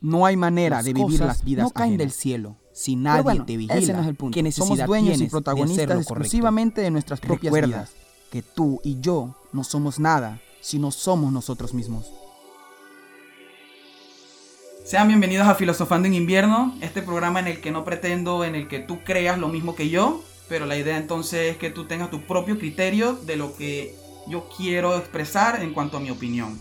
No hay manera de vivir las vidas no caen del cielo. Si nadie te vigila, ese no es el punto. que Somos dueños y protagonistas exclusivamente de nuestras propias vidas. Que tú y yo no somos nada si no somos nosotros mismos. Sean bienvenidos a Filosofando en Invierno, este programa en el que no pretendo en el que tú creas lo mismo que yo, pero la idea entonces es que tú tengas tu propio criterio de lo que yo quiero expresar en cuanto a mi opinión.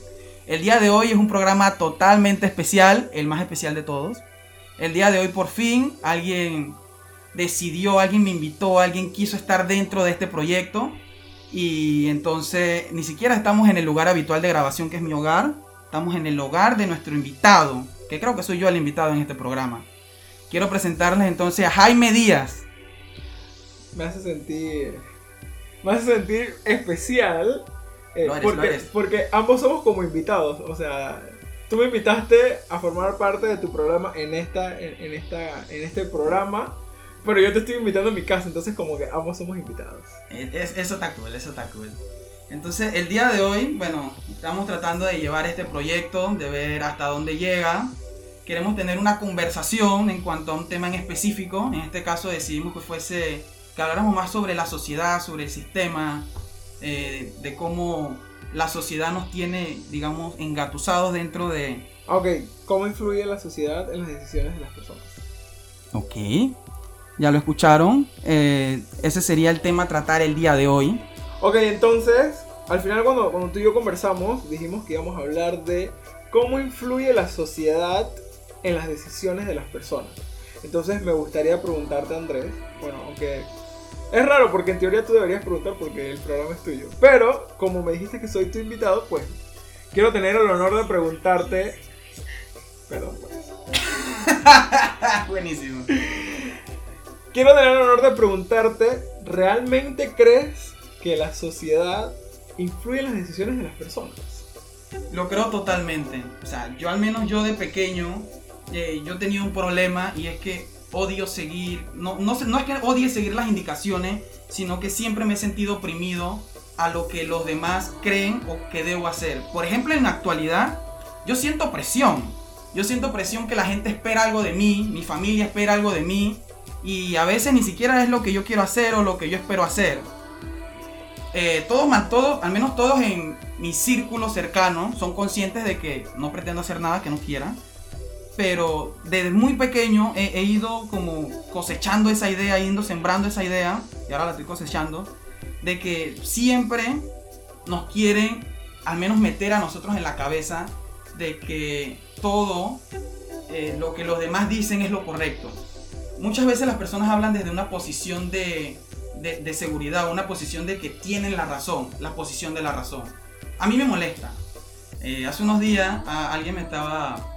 El día de hoy es un programa totalmente especial, el más especial de todos. El día de hoy por fin alguien decidió, alguien me invitó, alguien quiso estar dentro de este proyecto. Y entonces ni siquiera estamos en el lugar habitual de grabación que es mi hogar. Estamos en el hogar de nuestro invitado, que creo que soy yo el invitado en este programa. Quiero presentarles entonces a Jaime Díaz. Me hace sentir... Me hace sentir especial eh, porque, porque ambos somos como invitados, o sea, tú me invitaste a formar parte de tu programa en esta, en, esta, en este programa, pero yo te estoy invitando a mi casa, entonces como que ambos somos invitados. eso está cool, eso está cool. Entonces, el día de hoy, bueno, estamos tratando de llevar este proyecto, de ver hasta dónde llega. Queremos tener una conversación en cuanto a un tema en específico. En este caso decidimos que fuese, que habláramos más sobre la sociedad, sobre el sistema, eh, de cómo la sociedad nos tiene, digamos, engatusados dentro de... Ok, ¿cómo influye la sociedad en las decisiones de las personas? Ok, ya lo escucharon. Eh, ese sería el tema a tratar el día de hoy. Ok, entonces, al final cuando, cuando tú y yo conversamos, dijimos que íbamos a hablar de cómo influye la sociedad en las decisiones de las personas. Entonces me gustaría preguntarte, Andrés, bueno, aunque es raro porque en teoría tú deberías preguntar porque el programa es tuyo. Pero como me dijiste que soy tu invitado, pues quiero tener el honor de preguntarte. Perdón, pues. Buenísimo. Quiero tener el honor de preguntarte, ¿realmente crees que la sociedad influye en las decisiones de las personas? Lo creo totalmente. O sea, yo al menos yo de pequeño, eh, yo tenía un problema y es que odio seguir, no, no, es que odie seguir las indicaciones, sino que siempre me he sentido oprimido a lo que los demás creen o que debo hacer. Por ejemplo, en la actualidad, yo siento presión. Yo siento presión que la gente espera algo de mí, mi familia espera algo de mí, y a veces ni siquiera es lo que yo quiero hacer o lo que yo espero hacer. Eh, todos, todos, al menos todos en mi círculo cercano, son conscientes de que no pretendo hacer nada que no quiera pero desde muy pequeño he, ido como cosechando esa idea, yendo sembrando esa idea, y ahora la estoy cosechando, de que siempre nos quieren al menos meter a nosotros en la cabeza de que todo eh, lo que los demás dicen es lo correcto. Muchas veces las personas hablan desde una posición de, de, seguridad, una posición de que tienen la razón, la posición de la razón. A mí me molesta. Eh, hace unos días alguien me estaba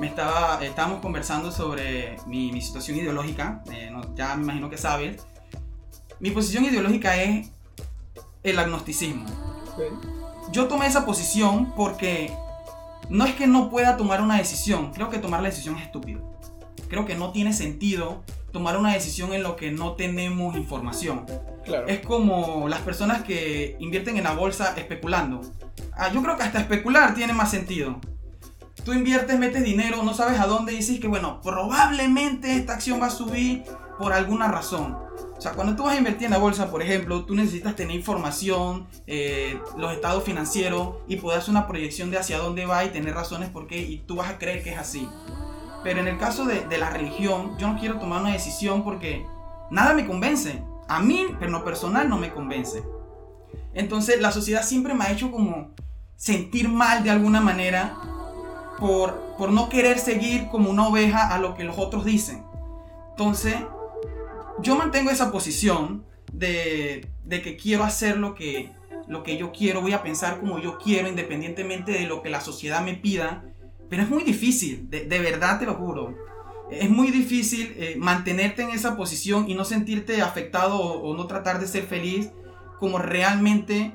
me estaba, estábamos conversando sobre mi, situación ideológica, eh, ya me imagino que sabes. Mi posición ideológica es el agnosticismo. Yo tomé esa posición porque no es que no pueda tomar una decisión, creo que tomar la decisión es estúpido. Creo que no tiene sentido tomar una decisión en lo que no tenemos información. Es como las personas que invierten en la bolsa especulando. Ah, yo creo que hasta especular tiene más sentido. Tú inviertes, metes dinero, no sabes a dónde y dices que, bueno, probablemente esta acción va a subir por alguna razón. O sea, cuando tú vas a invertir en la bolsa, por ejemplo, tú necesitas tener información, eh, los estados financieros y poder hacer una proyección de hacia dónde va y tener razones por qué y tú vas a creer que es así. Pero en el caso de, de la religión, yo no quiero tomar una decisión porque nada me convence. A mí, pero no personal, no me convence. Entonces, la sociedad siempre me ha hecho como sentir mal de alguna manera por, no querer seguir como una oveja a lo que los otros dicen. Entonces, yo mantengo esa posición de, que quiero hacer lo que, lo que yo quiero, voy a pensar como yo quiero, independientemente de lo que la sociedad me pida. Pero es muy difícil, de, verdad te lo juro. Es muy difícil eh, mantenerte en esa posición y no sentirte afectado o, no tratar de ser feliz como realmente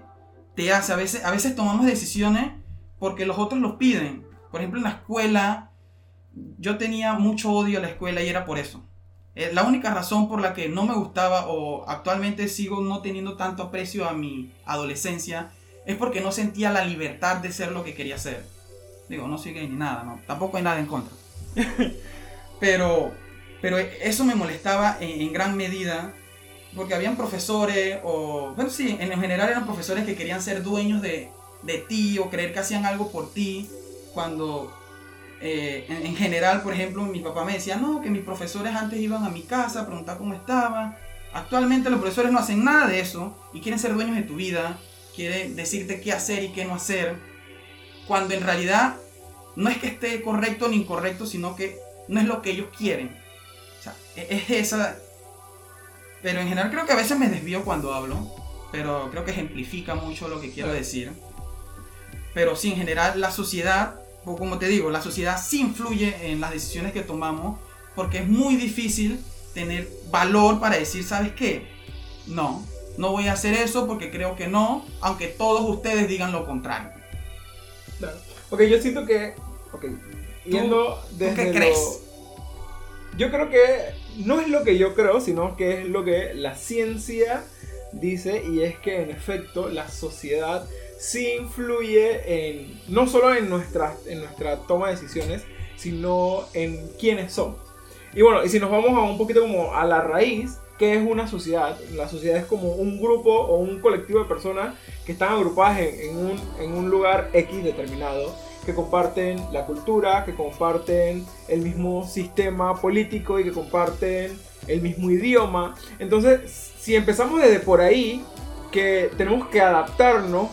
te hace. A veces, a veces tomamos decisiones porque los otros los piden. Por ejemplo, en la escuela, yo tenía mucho odio a la escuela y era por eso. Eh, la única razón por la que no me gustaba o actualmente sigo no teniendo tanto aprecio a mi adolescencia es porque no sentía la libertad de ser lo que quería ser. Digo, no soy gay ni nada, ¿no? Tampoco hay nada en contra. pero, pero eso me molestaba en, gran medida porque habían profesores, o bueno, sí, en general eran profesores que querían ser dueños de, de ti o creer que hacían algo por ti, cuando eh, en, general, por ejemplo, mi papá me decía, no, que mis profesores antes iban a mi casa a preguntar cómo estaba. Actualmente los profesores no hacen nada de eso y quieren ser dueños de tu vida, quieren decirte qué hacer y qué no hacer, cuando en realidad no es que esté correcto ni incorrecto, sino que no es lo que ellos quieren. O sea, e-, es esa... Pero en general creo que a veces me desvío cuando hablo, pero creo que ejemplifica mucho lo que quiero decir. Pero sí, en general la sociedad como te digo, la sociedad sí influye en las decisiones que tomamos porque es muy difícil tener valor para decir, ¿sabes qué? No, no voy a hacer eso porque creo que no, aunque todos ustedes digan lo contrario. Claro. Ok, yo siento que, ok, yendo desde qué crees? Yo creo que no es lo que yo creo, sino que es lo que la ciencia dice y es que en efecto la sociedad sí influye en, no solo en nuestra, en nuestra toma de decisiones, sino en quiénes somos. Y bueno, y si nos vamos a un poquito como a la raíz, ¿qué es una sociedad? La sociedad es como un grupo o un colectivo de personas que están agrupadas en, un, en un lugar X determinado, que comparten la cultura, que comparten el mismo sistema político y que comparten el mismo idioma. Entonces, si empezamos desde por ahí, que tenemos que adaptarnos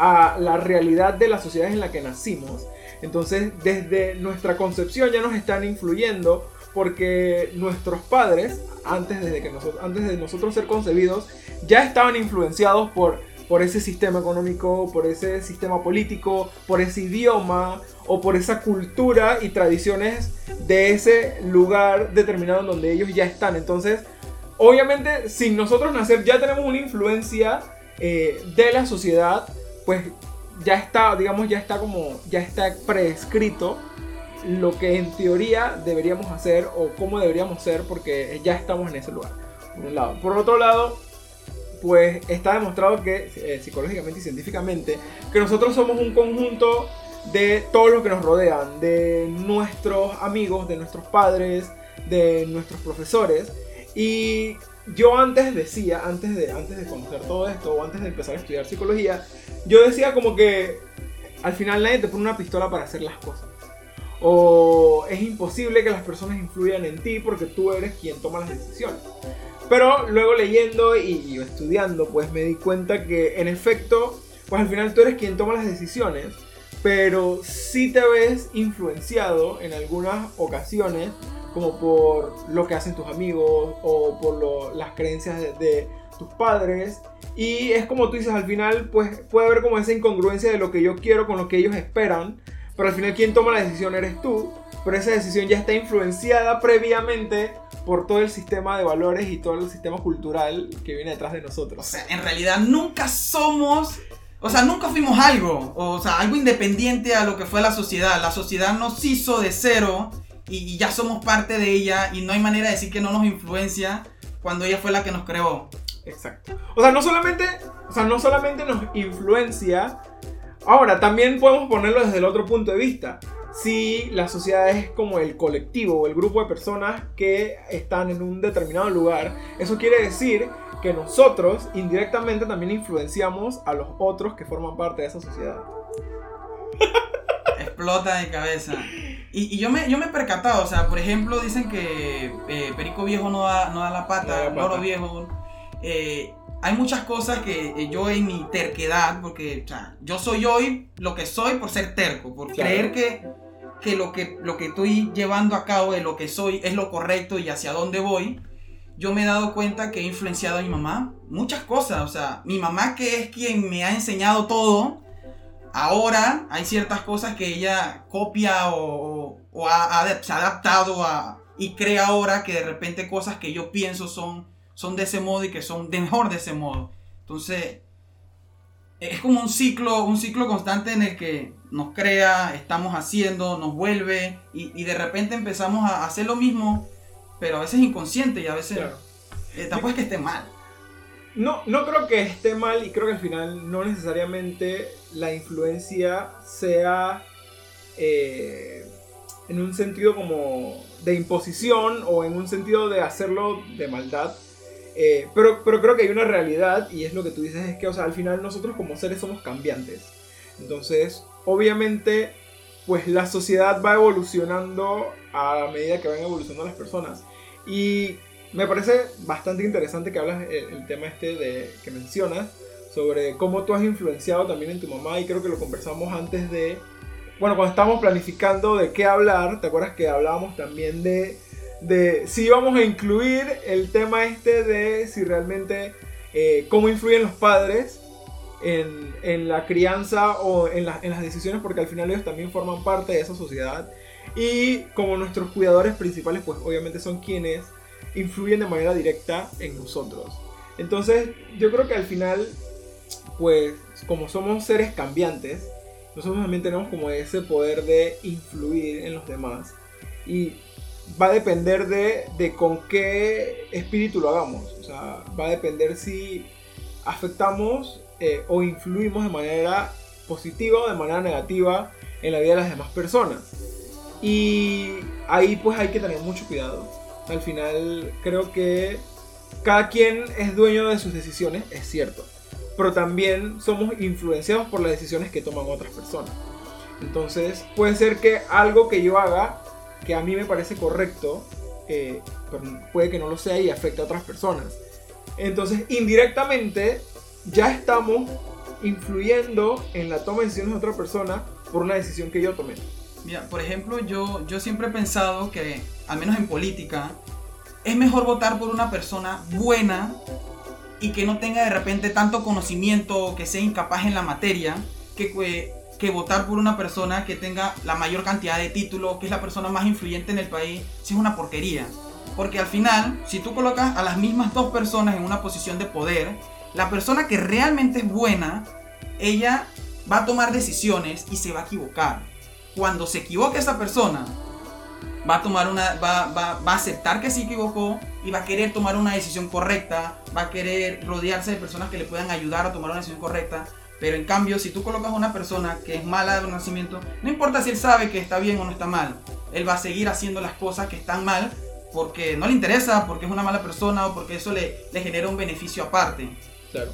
a la realidad de las sociedades en la que nacimos. Entonces, desde nuestra concepción ya nos están influyendo porque nuestros padres, antes, que nosotros, antes de nosotros ser concebidos, ya estaban influenciados por, por ese sistema económico, por ese sistema político, por ese idioma o por esa cultura y tradiciones de ese lugar determinado en donde ellos ya están. Entonces, obviamente, sin nosotros nacer, ya tenemos una influencia eh, de la sociedad pues ya está, digamos, ya está como, ya está prescrito lo que en teoría deberíamos hacer o cómo deberíamos ser porque ya estamos en ese lugar, por un lado. Por otro lado, pues está demostrado que eh, psicológicamente y científicamente que nosotros somos un conjunto de todos los que nos rodean, de nuestros amigos, de nuestros padres, de nuestros profesores y yo antes decía, antes de, antes de conocer todo esto, o antes de empezar a estudiar psicología, yo decía como que al final nadie te pone una pistola para hacer las cosas. O es imposible que las personas influyan en ti porque tú eres quien toma las decisiones. Pero luego leyendo y, estudiando, pues me di cuenta que en efecto, pues al final tú eres quien toma las decisiones, pero sí te ves influenciado en algunas ocasiones como por lo que hacen tus amigos o por las creencias de, tus padres. Y es como tú dices, al final pues puede haber como esa incongruencia de lo que yo quiero con lo que ellos esperan, pero al final quien toma la decisión eres tú, pero esa decisión ya está influenciada previamente por todo el sistema de valores y todo el sistema cultural que viene detrás de nosotros. O sea, en realidad nunca somos o sea, nunca fuimos algo, o sea, algo independiente a lo que fue la sociedad. La sociedad nos hizo de cero y, ya somos parte de ella y no hay manera de decir que no nos influencia cuando ella fue la que nos creó. Exacto. O sea, no solamente, o sea, no solamente nos influencia, ahora también podemos ponerlo desde el otro punto de vista. Si la sociedad es como el colectivo o el grupo de personas que están en un determinado lugar, eso quiere decir que nosotros indirectamente también influenciamos a los otros que forman parte de esa sociedad. Explota de cabeza. Y, yo, me, yo me he percatado, o sea, por ejemplo, dicen que eh, Perico Viejo no da, no da la pata, Loro Viejo. Eh, hay muchas cosas que eh, yo en mi terquedad, porque o sea, yo soy hoy lo que soy por ser terco, por creer que, que, lo que lo que estoy llevando a cabo de lo que soy es lo correcto y hacia dónde voy. Yo me he dado cuenta que he influenciado a mi mamá muchas cosas, o sea, mi mamá que es quien me ha enseñado todo, ahora hay ciertas cosas que ella copia o, se ha adaptado a, y cree ahora que de repente cosas que yo pienso son, son de ese modo y que son de mejor de ese modo. Entonces, es como un ciclo, un ciclo constante en el que nos crea, estamos haciendo, nos vuelve y, de repente empezamos a hacer lo mismo, pero a veces inconsciente y a veces eh, tampoco es que esté mal. No, no creo que esté mal y creo que al final no necesariamente la influencia sea eh, en un sentido como de imposición o en un sentido de hacerlo de maldad. Eh, pero, pero creo que hay una realidad y es lo que tú dices, es que o sea, al final nosotros como seres somos cambiantes. Entonces, obviamente, pues la sociedad va evolucionando a medida que van evolucionando las personas. Y me parece bastante interesante que hablas el, el tema este de, que mencionas sobre cómo tú has influenciado también en tu mamá y creo que lo conversamos antes de, bueno, cuando estábamos planificando de qué hablar, ¿te acuerdas que hablábamos también de, de si íbamos a incluir el tema este de si realmente, eh, cómo influyen los padres en, en la crianza o en, en las decisiones, porque al final ellos también forman parte de esa sociedad. Y como nuestros cuidadores principales, pues obviamente son quienes influyen de manera directa en nosotros. Entonces, yo creo que al final pues como somos seres cambiantes, nosotros también tenemos como ese poder de influir en los demás. Y va a depender de, de, con qué espíritu lo hagamos. O sea, va a depender si afectamos eh, o influimos de manera positiva o de manera negativa en la vida de las demás personas. Y ahí pues hay que tener mucho cuidado. Al final creo que cada quien es dueño de sus decisiones, es cierto pero también somos influenciados por las decisiones que toman otras personas. Entonces, puede ser que algo que yo haga, que a mí me parece correcto, eh, puede que no lo sea y afecte a otras personas. Entonces, indirectamente, ya estamos influyendo en la toma de decisiones de otra persona por una decisión que yo tomé. Mira, por ejemplo, yo, yo siempre he pensado que, al menos en política, es mejor votar por una persona buena y que no tenga de repente tanto conocimiento o que sea incapaz en la materia que, que votar por una persona que tenga la mayor cantidad de títulos, que es la persona más influyente en el país, si es una porquería. Porque al final, si tú colocas a las mismas dos personas en una posición de poder, la persona que realmente es buena, ella va a tomar decisiones y se va a equivocar. Cuando se equivoque esa persona, va a tomar una va, va, va, a aceptar que se equivocó y va a querer tomar una decisión correcta, va a querer rodearse de personas que le puedan ayudar a tomar una decisión correcta. Pero en cambio, si tú colocas a una persona que es mala de nacimiento, no importa si él sabe que está bien o no está mal, él va a seguir haciendo las cosas que están mal porque no le interesa, porque es una mala persona o porque eso le, le genera un beneficio aparte. Claro.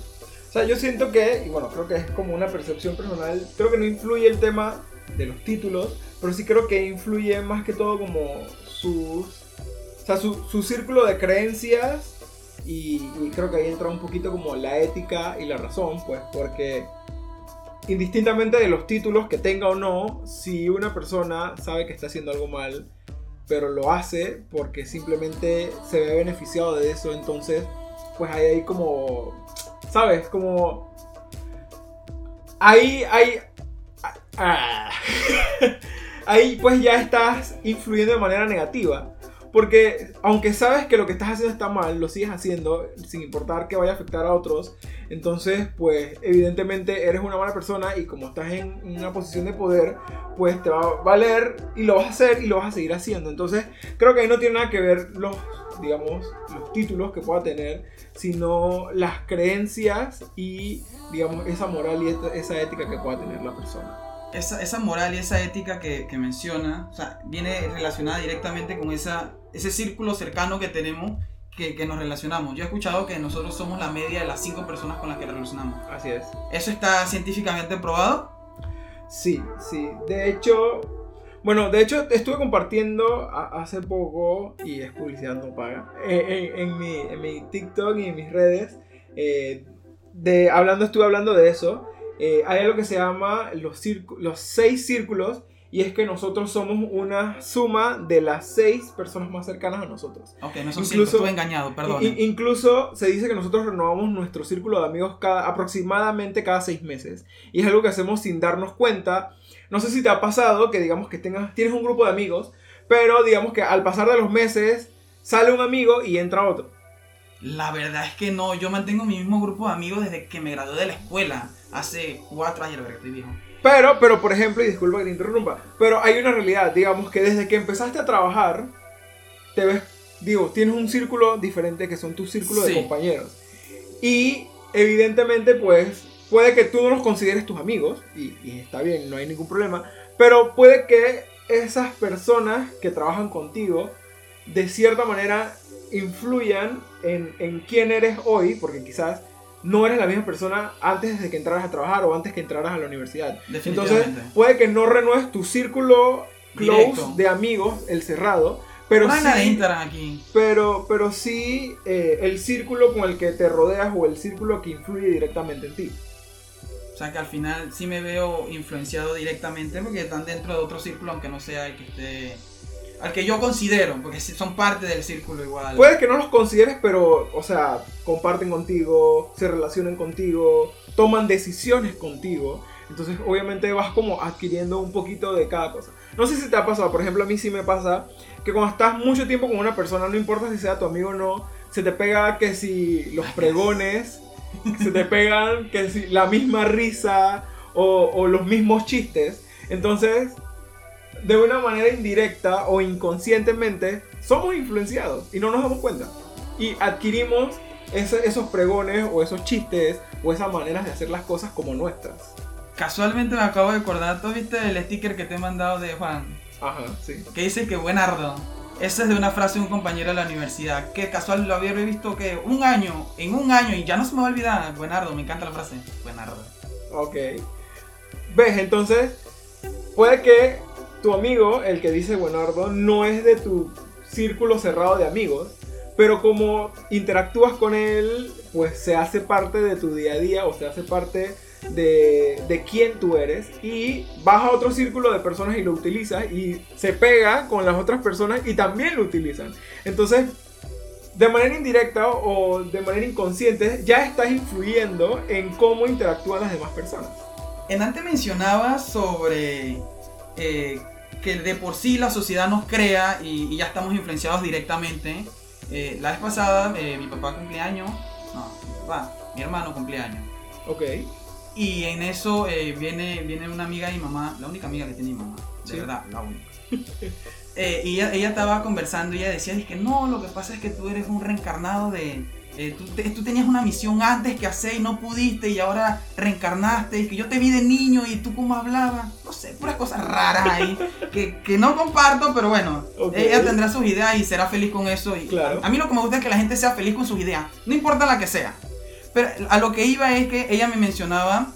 O sea, yo siento que, y bueno, creo que es como una percepción personal, creo que no influye el tema de los títulos, pero sí creo que influye más que todo como sus, o sea, su, su círculo de creencias y, creo que ahí entra un poquito como la ética y la razón, pues, porque indistintamente de los títulos que tenga o no, si una persona sabe que está haciendo algo mal, pero lo hace porque simplemente se ve beneficiado de eso, entonces, pues ahí hay como, ¿sabes? Como... Ahí hay, Ah. Ahí pues ya estás influyendo de manera negativa. Porque aunque sabes que lo que estás haciendo está mal, lo sigues haciendo sin importar que vaya a afectar a otros. Entonces, pues evidentemente eres una mala persona y como estás en una posición de poder, pues te va a valer y lo vas a hacer y lo vas a seguir haciendo. Entonces, creo que ahí no tiene nada que ver los, digamos, los títulos que pueda tener, sino las creencias y, digamos, esa moral y esa ética que pueda tener la persona esa, esa, moral y esa ética que, que, menciona, o sea, viene relacionada directamente con esa, ese círculo cercano que tenemos que, que, nos relacionamos. Yo he escuchado que nosotros somos la media de las cinco personas con las que relacionamos. Así es. ¿Eso está científicamente probado? Sí, sí. De hecho, bueno, de hecho estuve compartiendo hace poco, y es publicidad no paga, en, en, en, mi, en mi, TikTok y en mis redes, eh, de, hablando, estuve hablando de eso eh, hay algo que se llama los, los seis círculos y es que nosotros somos una suma de las seis personas más cercanas a nosotros. Ok, no son incluso, cinco, estuve engañado, perdón. Incluso se dice que nosotros renovamos nuestro círculo de amigos cada, aproximadamente cada seis meses. Y es algo que hacemos sin darnos cuenta. No sé si te ha pasado que digamos que tengas, tienes un grupo de amigos, pero digamos que al pasar de los meses sale un amigo y entra otro. La verdad es que no, yo mantengo mi mismo grupo de amigos desde que me gradué de la escuela hace cuatro años, estoy viejo. Pero, pero, por ejemplo, y disculpa que te interrumpa, pero hay una realidad, digamos que desde que empezaste a trabajar, te ves, digo, tienes un círculo diferente que son tus círculos sí. de compañeros. Y evidentemente, pues, puede que tú no los consideres tus amigos, y, y, está bien, no hay ningún problema, Pero puede que esas personas que trabajan contigo, de cierta manera, influyan en, en quién eres hoy, porque quizás no eres la misma persona antes de que entraras a trabajar o antes que entraras a la universidad. Entonces, puede que no renueves tu círculo close Directo. de amigos, el cerrado, pero de sí, Instagram aquí. pero, pero sí eh, el círculo con el que te rodeas o el círculo que influye directamente en ti. O sea que al final sí me veo influenciado directamente porque están dentro de otro círculo, aunque no sea el que esté. Al que yo considero, porque son parte del círculo igual. Puede que no los consideres, pero, o sea, comparten contigo, se relacionan contigo, toman decisiones contigo. Entonces, obviamente vas como adquiriendo un poquito de cada cosa. No sé si te ha pasado, por ejemplo, a mí sí me pasa que cuando estás mucho tiempo con una persona, no importa si sea tu amigo o no, se te pega que si los pregones, se te pegan que si la misma risa o, o los mismos chistes. Entonces, de una manera indirecta o inconscientemente, somos influenciados y no nos damos cuenta. Y adquirimos ese- esos pregones o esos chistes o esas maneras de hacer las cosas como nuestras. Casualmente me acabo de acordar, ¿tú viste el sticker que te he mandado de Juan? Ajá, sí. Que dice que buenardo. Esa es de una frase de un compañero de la universidad. Que casual lo había visto que un año, en un año, y ya no se me va a olvidar. Buenardo, me encanta la frase. Buenardo. Ok. ¿Ves? Entonces, puede que tu amigo, el que dice buenardo, no es de tu círculo cerrado de amigos, pero como interactúas con él, pues se hace parte de tu día a día o se hace parte de, de quién tú eres y vas a otro círculo de personas y lo utilizas y se pega con las otras personas y también lo utilizan. Entonces, de manera indirecta o de manera inconsciente, ya estás influyendo en cómo interactúan las demás personas. En antes mencionaba sobre eh, que de por sí la sociedad nos crea y, y ya estamos influenciados directamente. Eh, la vez pasada eh, mi papá cumpleaños, no, mi papá, mi hermano cumpleaños. Ok. Y en eso viene, viene una amiga de mi mamá, la única amiga que tiene mi mamá, de Sí. verdad, la única. Y ella, ella estaba conversando y ella decía, que no, lo que pasa es que tú eres un reencarnado de... eh, tú, te- tú tenías una misión antes que hacer y no pudiste y ahora reencarnaste y que yo te vi de niño y tú cómo hablabas. No sé, puras cosas raras ahí que, que no comparto, pero bueno, ella tendrá sus ideas y será feliz con eso. Y Claro. a mí lo que me gusta es que la gente sea feliz con sus ideas, no importa la que sea. Pero a lo que iba es que ella me mencionaba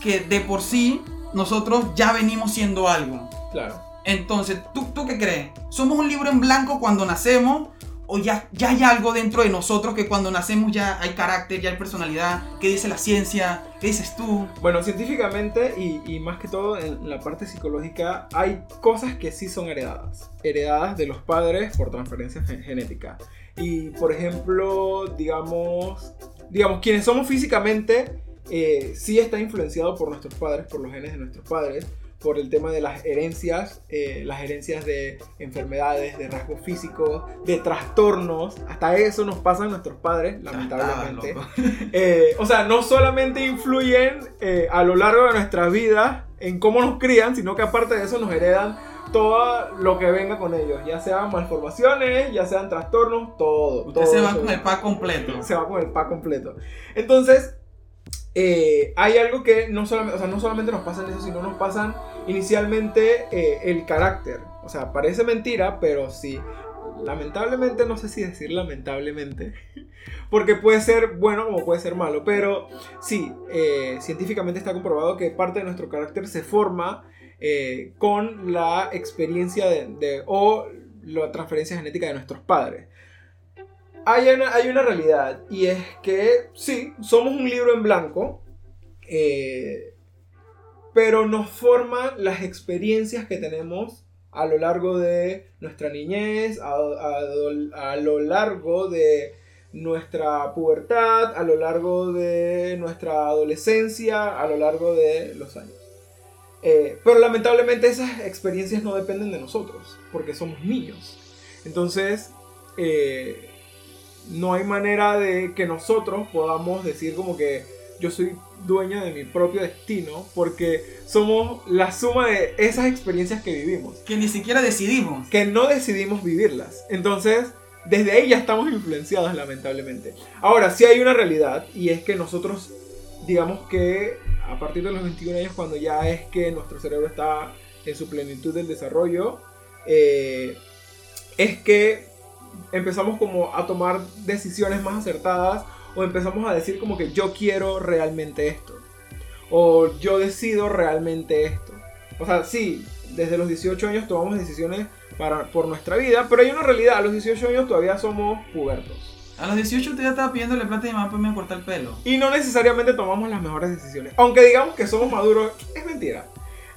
que de por sí nosotros ya venimos siendo algo. Claro. Entonces, ¿tú, ¿tú qué crees? ¿Somos un libro en blanco cuando nacemos? ¿O ya, ya hay algo dentro de nosotros que cuando nacemos ya hay carácter, ya hay personalidad? ¿Qué dice la ciencia? ¿Qué dices tú? Bueno, científicamente y, y más que todo en la parte psicológica, hay cosas que sí son heredadas. Heredadas de los padres por transferencia gen- genética. Y por ejemplo, digamos, digamos, quienes somos físicamente, eh, sí está influenciado por nuestros padres, por los genes de nuestros padres, por el tema de las herencias, eh, las herencias de enfermedades, de rasgos físicos, de trastornos. Hasta eso nos pasan nuestros padres, lamentablemente. Eh, o sea, no solamente influyen eh, a lo largo de nuestras vidas en cómo nos crían, sino que aparte de eso nos heredan todo lo que venga con ellos, ya sean malformaciones, ya sean trastornos, todo. Usted todo se va con el pack completo. se va con el pack completo. Entonces, eh, hay algo que no solamente, o sea, no solamente nos pasan eso, sino nos pasan inicialmente eh, el carácter. O sea, parece mentira, pero sí. Lamentablemente, no sé si decir lamentablemente, porque puede ser bueno como puede ser malo, pero sí, eh, científicamente está comprobado que parte de nuestro carácter se forma con la experiencia de- o la transferencia genética de nuestros padres. Hay una, hay una realidad y es que sí, somos un libro en blanco, eh, pero nos forman las experiencias que tenemos a lo largo de nuestra niñez, a, a- lo largo de nuestra pubertad, a lo largo de nuestra adolescencia, a lo largo de los años. Eh, pero lamentablemente esas experiencias no dependen de nosotros, porque somos niños. Entonces, eh, no hay manera de que nosotros podamos decir como que yo soy dueña de mi propio destino, porque somos la suma de esas experiencias que vivimos, Que ni siquiera decidimos. que no decidimos vivirlas. Entonces, desde ahí ya estamos influenciados lamentablemente. Ahora, sí hay una realidad, y es que nosotros, digamos que a partir de los 21 años, cuando ya es que nuestro cerebro está en su plenitud del desarrollo, eh, es que empezamos como a tomar decisiones más acertadas o empezamos a decir como que yo quiero realmente esto. O yo decido realmente esto. O sea, sí, desde los 18 años tomamos decisiones para, por nuestra vida, pero hay una realidad, a los 18 años todavía somos pubertos. A los 18 usted ya estaba pidiéndole plata a mi mamá para irme a cortar el pelo. Y no necesariamente tomamos las mejores decisiones. Aunque digamos que somos maduros, es mentira.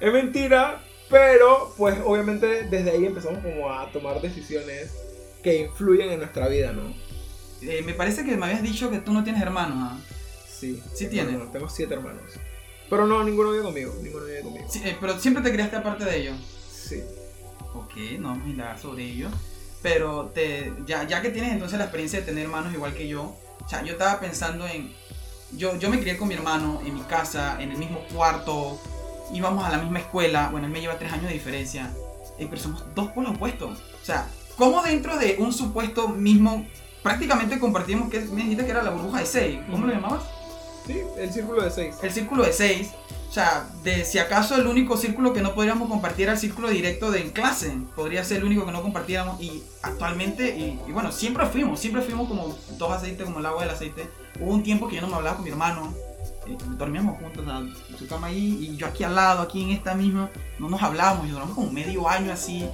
Es mentira, pero pues obviamente desde ahí empezamos como a tomar decisiones que influyen en nuestra vida, ¿no? Eh, me parece que me habías dicho que tú no tienes hermanos, ¿ah? Sí. Sí tienes. Tengo siete hermanos. Pero no, ninguno vive conmigo. Ninguno vive conmigo. Sí, eh, pero siempre te criaste aparte de ellos. Sí. Ok, no vamos a indagar sobre ello. Pero te, ya, ya que tienes entonces la experiencia de tener hermanos igual que yo, o sea, yo estaba pensando en... Yo, yo me crié con mi hermano en mi casa, en el mismo cuarto, íbamos a la misma escuela, bueno, él me lleva tres años de diferencia, eh, pero somos dos polos opuestos. O sea, ¿cómo dentro de un supuesto mismo, prácticamente compartimos, que me dijiste que era la burbuja de seis, ¿cómo lo llamabas? Sí, el círculo de seis. El círculo de seis. O sea, de si acaso el único círculo que no podríamos compartir era el círculo directo de en clase. Podría ser el único que no compartiéramos. Y actualmente, y, y bueno, siempre fuimos, siempre fuimos como dos aceites, como el agua del aceite. Hubo un tiempo que yo no me hablaba con mi hermano. eh, dormíamos juntos, o sea, en su cama ahí y yo aquí al lado, aquí en esta misma. No nos hablábamos, y duramos como medio año así.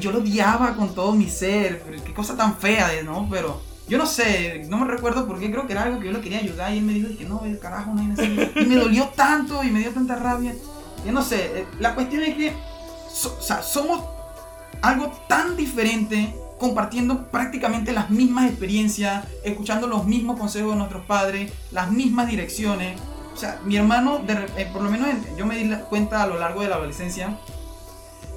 Yo lo odiaba con todo mi ser. Qué cosa tan fea, ¿no? Pero yo no sé, no me recuerdo por qué, creo que era algo que yo le quería ayudar y él me dijo que no, el carajo, no hay. Y me dolió tanto y me dio tanta rabia. Yo no sé, eh, la cuestión es que so- o sea, somos algo tan diferente, compartiendo prácticamente las mismas experiencias, escuchando los mismos consejos de nuestros padres, las mismas direcciones. O sea, mi hermano, de eh, por lo menos en- yo me di cuenta a lo largo de la adolescencia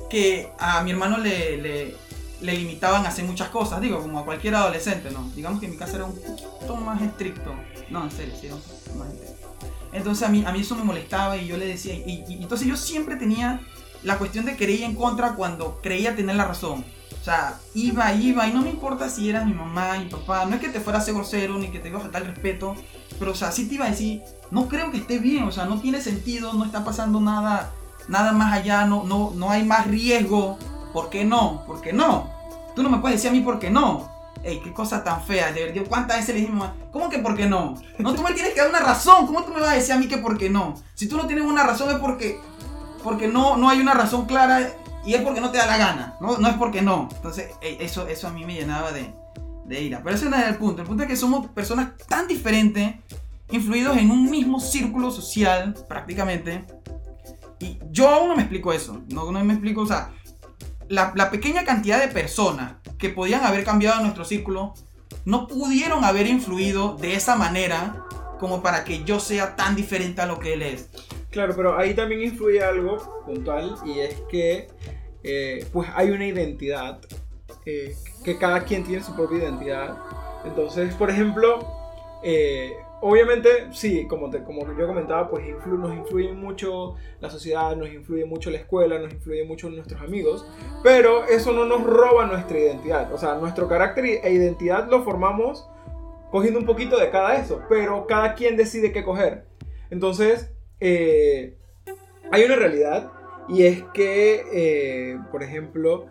que a mi hermano le, le, limitaban a hacer muchas cosas, digo, como a cualquier adolescente, ¿no? Digamos que en mi casa era un poquito más estricto. No, en serio, sí, más estricto. Entonces a mí, a mí eso me molestaba y yo le decía, y, y- entonces yo siempre tenía la cuestión de ir en contra cuando creía tener la razón. O sea, iba, iba, y no me importa si eras mi mamá, mi papá, no es que te fuera a ser grosero ni que te iba a faltar el respeto, pero o sea, sí te iba a decir, no creo que esté bien, o sea, no tiene sentido, no está pasando nada, nada más allá, no, no, no hay más riesgo, ¿por qué no? ¿Por qué no? Tú no me puedes decir a mí por qué no. Ey, qué cosa tan fea, de ¿cuántas veces le mamá, ¿cómo que por qué no? No, tú me tienes que dar una razón, ¿cómo tú me vas a decir a mí que por qué no? Si tú no tienes una razón es porque, porque no, no hay una razón clara y es porque no te da la gana, no, no es porque no. Entonces, eso, eso a mí me llenaba de, de ira. Pero ese no es el punto, el punto es que somos personas tan diferentes, influidos en un mismo círculo social, prácticamente. Y yo aún no me explico eso, no, no me explico, o sea, la, la pequeña cantidad de personas que podían haber cambiado nuestro círculo no pudieron haber influido de esa manera como para que yo sea tan diferente a lo que él es. Claro, pero ahí también influye algo puntual y es que eh, pues hay una identidad, eh, que cada quien tiene su propia identidad. Entonces, por ejemplo, eh, obviamente, sí, como, te, como yo comentaba, pues nos influye mucho la sociedad, nos influye mucho la escuela, nos influye mucho nuestros amigos, pero eso no nos roba nuestra identidad. O sea, nuestro carácter e identidad lo formamos cogiendo un poquito de cada eso, pero cada quien decide qué coger. Entonces, eh, hay una realidad y es que, eh, por ejemplo,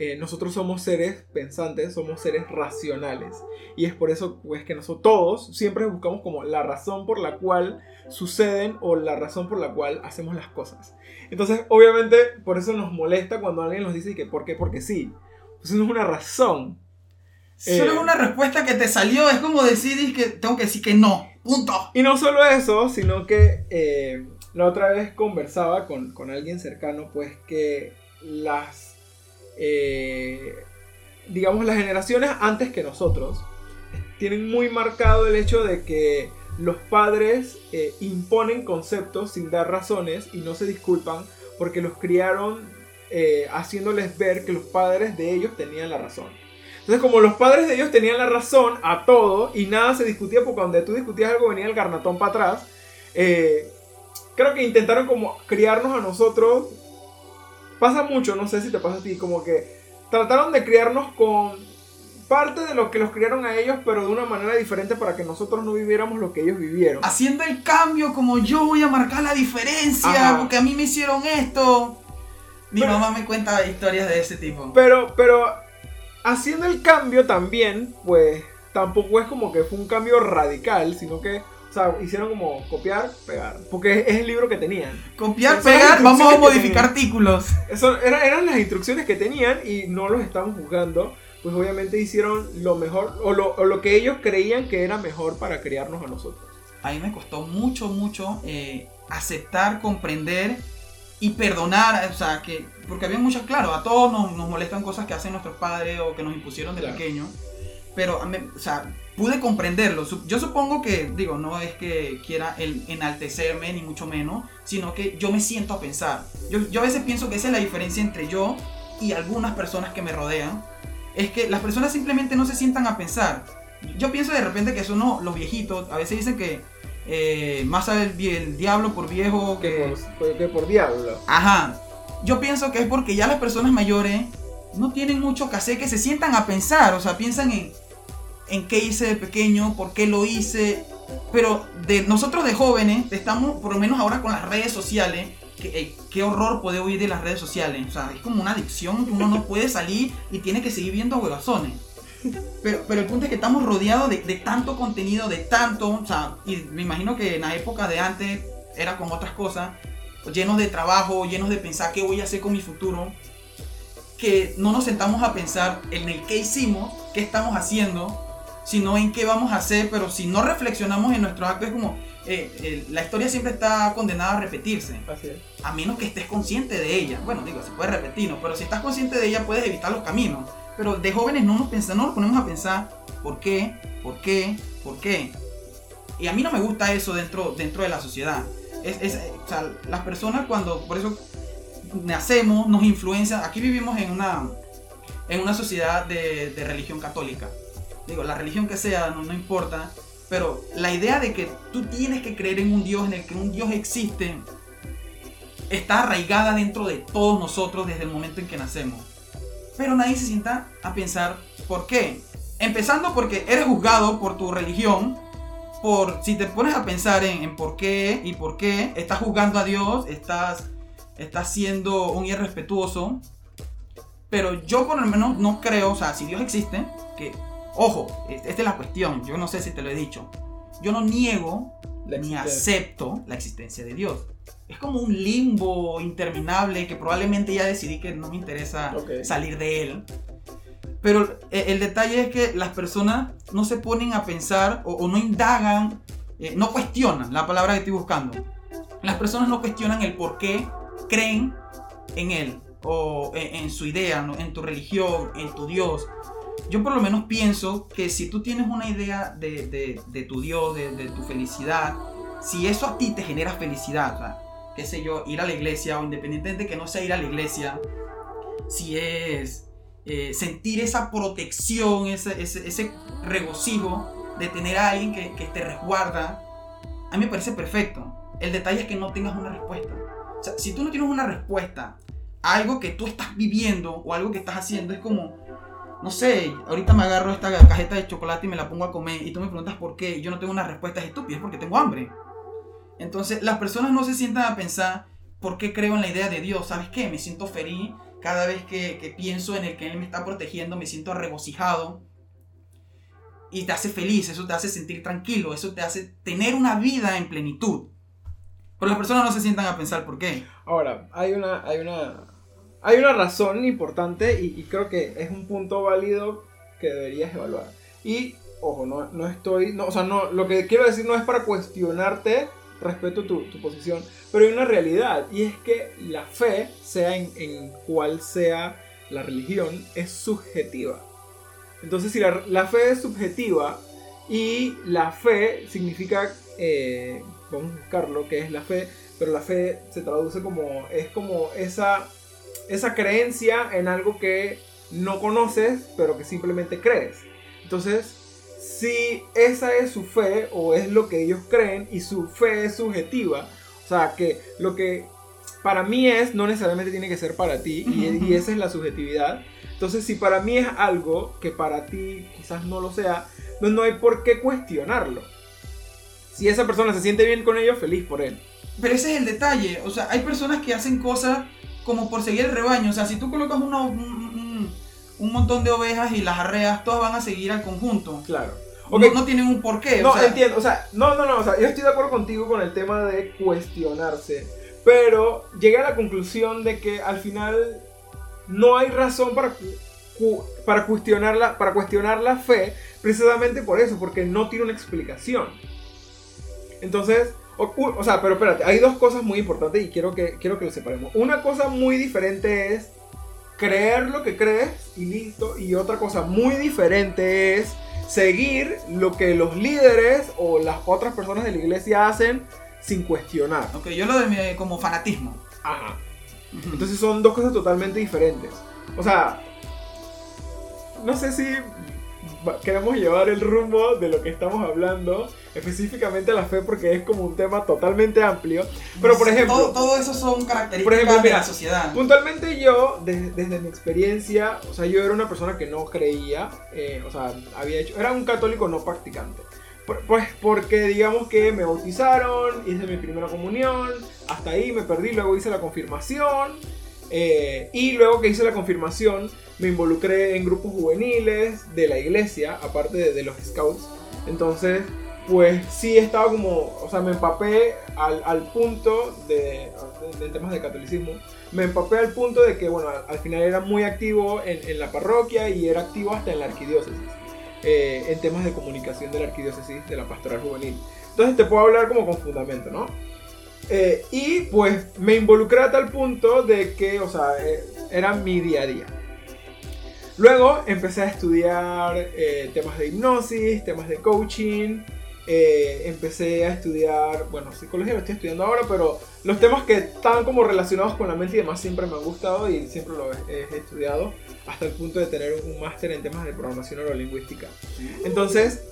eh, nosotros somos seres pensantes, somos seres racionales. Y es por eso pues, que nosotros todos siempre buscamos como la razón por la cual suceden o la razón por la cual hacemos las cosas. Entonces, obviamente, por eso nos molesta cuando alguien nos dice que por qué, porque sí. Pues no es una razón. Solo Eh. una respuesta que te salió, es como decir que tengo que decir que no, punto. Y no solo eso, sino que eh, la otra vez conversaba con, con alguien cercano, pues que las, eh, digamos, las generaciones antes que nosotros tienen muy marcado el hecho de que los padres eh, imponen conceptos sin dar razones y no se disculpan porque los criaron eh, haciéndoles ver que los padres de ellos tenían la razón. Entonces, como los padres de ellos tenían la razón a todo y nada se discutía, porque cuando tú discutías algo venía el garnatón para atrás, creo que intentaron como criarnos a nosotros. Pasa mucho, no sé si te pasa a ti, como que trataron de criarnos con parte de lo que los criaron a ellos, pero de una manera diferente para que nosotros no viviéramos lo que ellos vivieron. Haciendo el cambio como yo voy a marcar la diferencia, Ajá. porque a mí me hicieron esto. Mi Pero- mamá me cuenta historias de ese tipo. Pero, pero haciendo el cambio también, pues tampoco es como que fue un cambio radical, sino que, sea, hicieron como copiar, pegar. Porque es, el libro que tenían. Copiar, las pegar, vamos a modificar artículos. Eso era- eran las instrucciones que tenían y no los estaban juzgando. Pues obviamente hicieron lo mejor, o lo, o lo que ellos creían que era mejor para criarnos a nosotros. A mí me costó mucho, mucho eh, aceptar, comprender y perdonar. O sea, que. Porque había muchas, claro, a todos nos, nos molestan cosas que hacen nuestros padres o que nos impusieron de Claro. pequeños. Pero, o sea, pude comprenderlo. Yo supongo que, digo, no es que quiera el- enaltecerme, ni mucho menos, sino que yo me siento a pensar. Yo, yo a veces pienso que esa es la diferencia entre yo y algunas personas que me rodean. Es que las personas simplemente no se sientan a pensar. Yo pienso de repente que son no, los viejitos. A veces dicen que eh, más sabe el, el diablo por viejo Que que... por, que por diablo. Ajá. Yo pienso que es porque ya las personas mayores no tienen mucho que hacer, que se sientan a pensar, o sea, piensan en, en qué hice de pequeño, por qué lo hice. Pero de nosotros de jóvenes, estamos por lo menos ahora con las redes sociales, eh, qué horror poder huir de las redes sociales. O sea, es como una adicción uno no puede salir y tiene que seguir viendo huevazones. Pero, pero el punto es que estamos rodeados de, de tanto contenido, de tanto, o sea, y me imagino que en la época de antes era con otras cosas, llenos de trabajo, llenos de pensar qué voy a hacer con mi futuro, que no nos sentamos a pensar en el qué hicimos, qué estamos haciendo, sino en qué vamos a hacer, pero si no reflexionamos en nuestro acto es como, eh, eh, la historia siempre está condenada a repetirse, Así es. a menos que estés consciente de ella. Bueno, digo, se puede repetir, ¿no? Pero si estás consciente de ella puedes evitar los caminos. Pero de jóvenes no nos, pensamos, no nos ponemos a pensar por qué, por qué, por qué. Y a mí no me gusta eso dentro, dentro de la sociedad. Es, es- o sea, las personas cuando, por eso nacemos, nos influencian. Aquí vivimos en una, en una sociedad de, de religión católica. Digo, la religión que sea, no, no importa. Pero la idea de que tú tienes que creer en un Dios, en el que un Dios existe, está arraigada dentro de todos nosotros desde el momento en que nacemos. Pero nadie se sienta a pensar por qué. Empezando porque eres juzgado por tu religión. Por si te pones a pensar en, en por qué y por qué, estás juzgando a Dios, estás, estás siendo un irrespetuoso. Pero yo por lo menos no creo, o sea, si Dios existe, que, ojo, es- esta es la cuestión, yo no sé si te lo he dicho. Yo no niego ni acepto la existencia de Dios. Es como un limbo interminable que probablemente ya decidí que no me interesa Ok. salir de él. Pero eh, el detalle es que las personas no se ponen a pensar o, o no indagan, eh, no cuestionan la palabra que estoy buscando. Las personas no cuestionan el por qué creen en él o en, en su idea, ¿no? en tu religión, en tu Dios. Yo por lo menos pienso que si tú tienes una idea de, de- tu Dios, de, tu felicidad, si eso a ti te genera felicidad, qué sé yo, ir a la iglesia o independientemente de que no sea ir a la iglesia, si es eh, sentir esa protección, ese, ese, ese regocijo de tener a alguien que, que te resguarda, a mí me parece perfecto. El detalle es que no tengas una respuesta. Si tú no tienes una respuesta a algo que tú estás viviendo o algo que estás haciendo, es como, no sé, ahorita me agarro esta cajeta de chocolate y me la pongo a comer y tú me preguntas por qué, yo no tengo una respuesta estúpida, es porque tengo hambre. Entonces, las personas no se sientan a pensar por qué creo en la idea de Dios. ¿Sabes qué? Me siento feliz cada vez que, que pienso en el que Él me está protegiendo, me siento regocijado. Y te hace feliz, eso te hace sentir tranquilo, eso te hace tener una vida en plenitud. Pero las personas no se sientan a pensar por qué. Ahora, hay una, hay una, hay una razón importante y, creo que es un punto válido que deberías evaluar. Y, ojo, no, no estoy, no, o sea, no, lo que quiero decir no es para cuestionarte respecto a tu, tu posición, pero hay una realidad y es que la fe, sea en, en cual sea la religión, es subjetiva. Entonces, si la, la fe es subjetiva y la fe significa, eh, vamos a buscarlo, que es la fe, pero la fe se traduce como, es como esa, esa creencia en algo que no conoces, pero que simplemente crees. Entonces, si esa es su fe o es lo que ellos creen y su fe es subjetiva, o sea, que lo que para mí es no necesariamente tiene que ser para ti y, y esa es la subjetividad. Entonces, si para mí es algo que para ti quizás no lo sea, pues no hay por qué cuestionarlo. Si esa persona se siente bien con ello, feliz por él. Pero ese es el detalle. O sea, hay personas que hacen cosas como por seguir el rebaño. O sea, si tú colocas uno, un, un- montón de ovejas y las arreas, todas van a seguir al conjunto. Claro. No- Ok, No, tienen un porqué. No, o sea, entiendo, o sea, no, no, no, o sea, yo estoy de acuerdo contigo con el tema de cuestionarse, pero llegué a la conclusión de que al final no hay razón para, para, cuestionar, la, para cuestionar la fe, precisamente por eso, porque no tiene una explicación. Entonces, o, sea, pero espérate, hay dos cosas muy importantes y quiero que, quiero que lo separemos. Una cosa muy diferente es creer lo que crees y listo, y otra cosa muy diferente es seguir lo que los líderes o las otras personas de la iglesia hacen sin cuestionar. Ok, yo lo de mi- como fanatismo. Ajá. Entonces son dos cosas totalmente diferentes. O sea, no sé si queremos llevar el rumbo de lo que estamos hablando, específicamente a la fe, porque es como un tema totalmente amplio. Pero por ejemplo, Todo, todo eso son características Por ejemplo, de mira, la sociedad. Puntualmente yo, de- desde mi experiencia, o sea, yo era una persona que no creía, eh, o sea, había hecho, era un católico no practicante. Pues porque digamos que me bautizaron, hice mi primera comunión, hasta ahí me perdí, luego hice la confirmación, eh, y luego que hice la confirmación me involucré en grupos juveniles de la iglesia, aparte de, de los scouts. Entonces, pues sí estaba como, o sea, me empapé al, al punto de, de- de temas de catolicismo, me empapé al punto de que, bueno, al, al final era muy activo en, en la parroquia y era activo hasta en la arquidiócesis, eh, en temas de comunicación de la arquidiócesis, de la pastoral juvenil. Entonces te puedo hablar como con fundamento, ¿no? Eh, y pues me involucré a tal punto de que, o sea, eh, era mi día a día. Luego empecé a estudiar eh, temas de hipnosis, temas de coaching. eh, empecé a estudiar, bueno, psicología lo estoy estudiando ahora, pero los temas que están como relacionados con la mente y demás siempre me han gustado y siempre lo he, he estudiado hasta el punto de tener un máster en temas de programación neurolingüística. Entonces,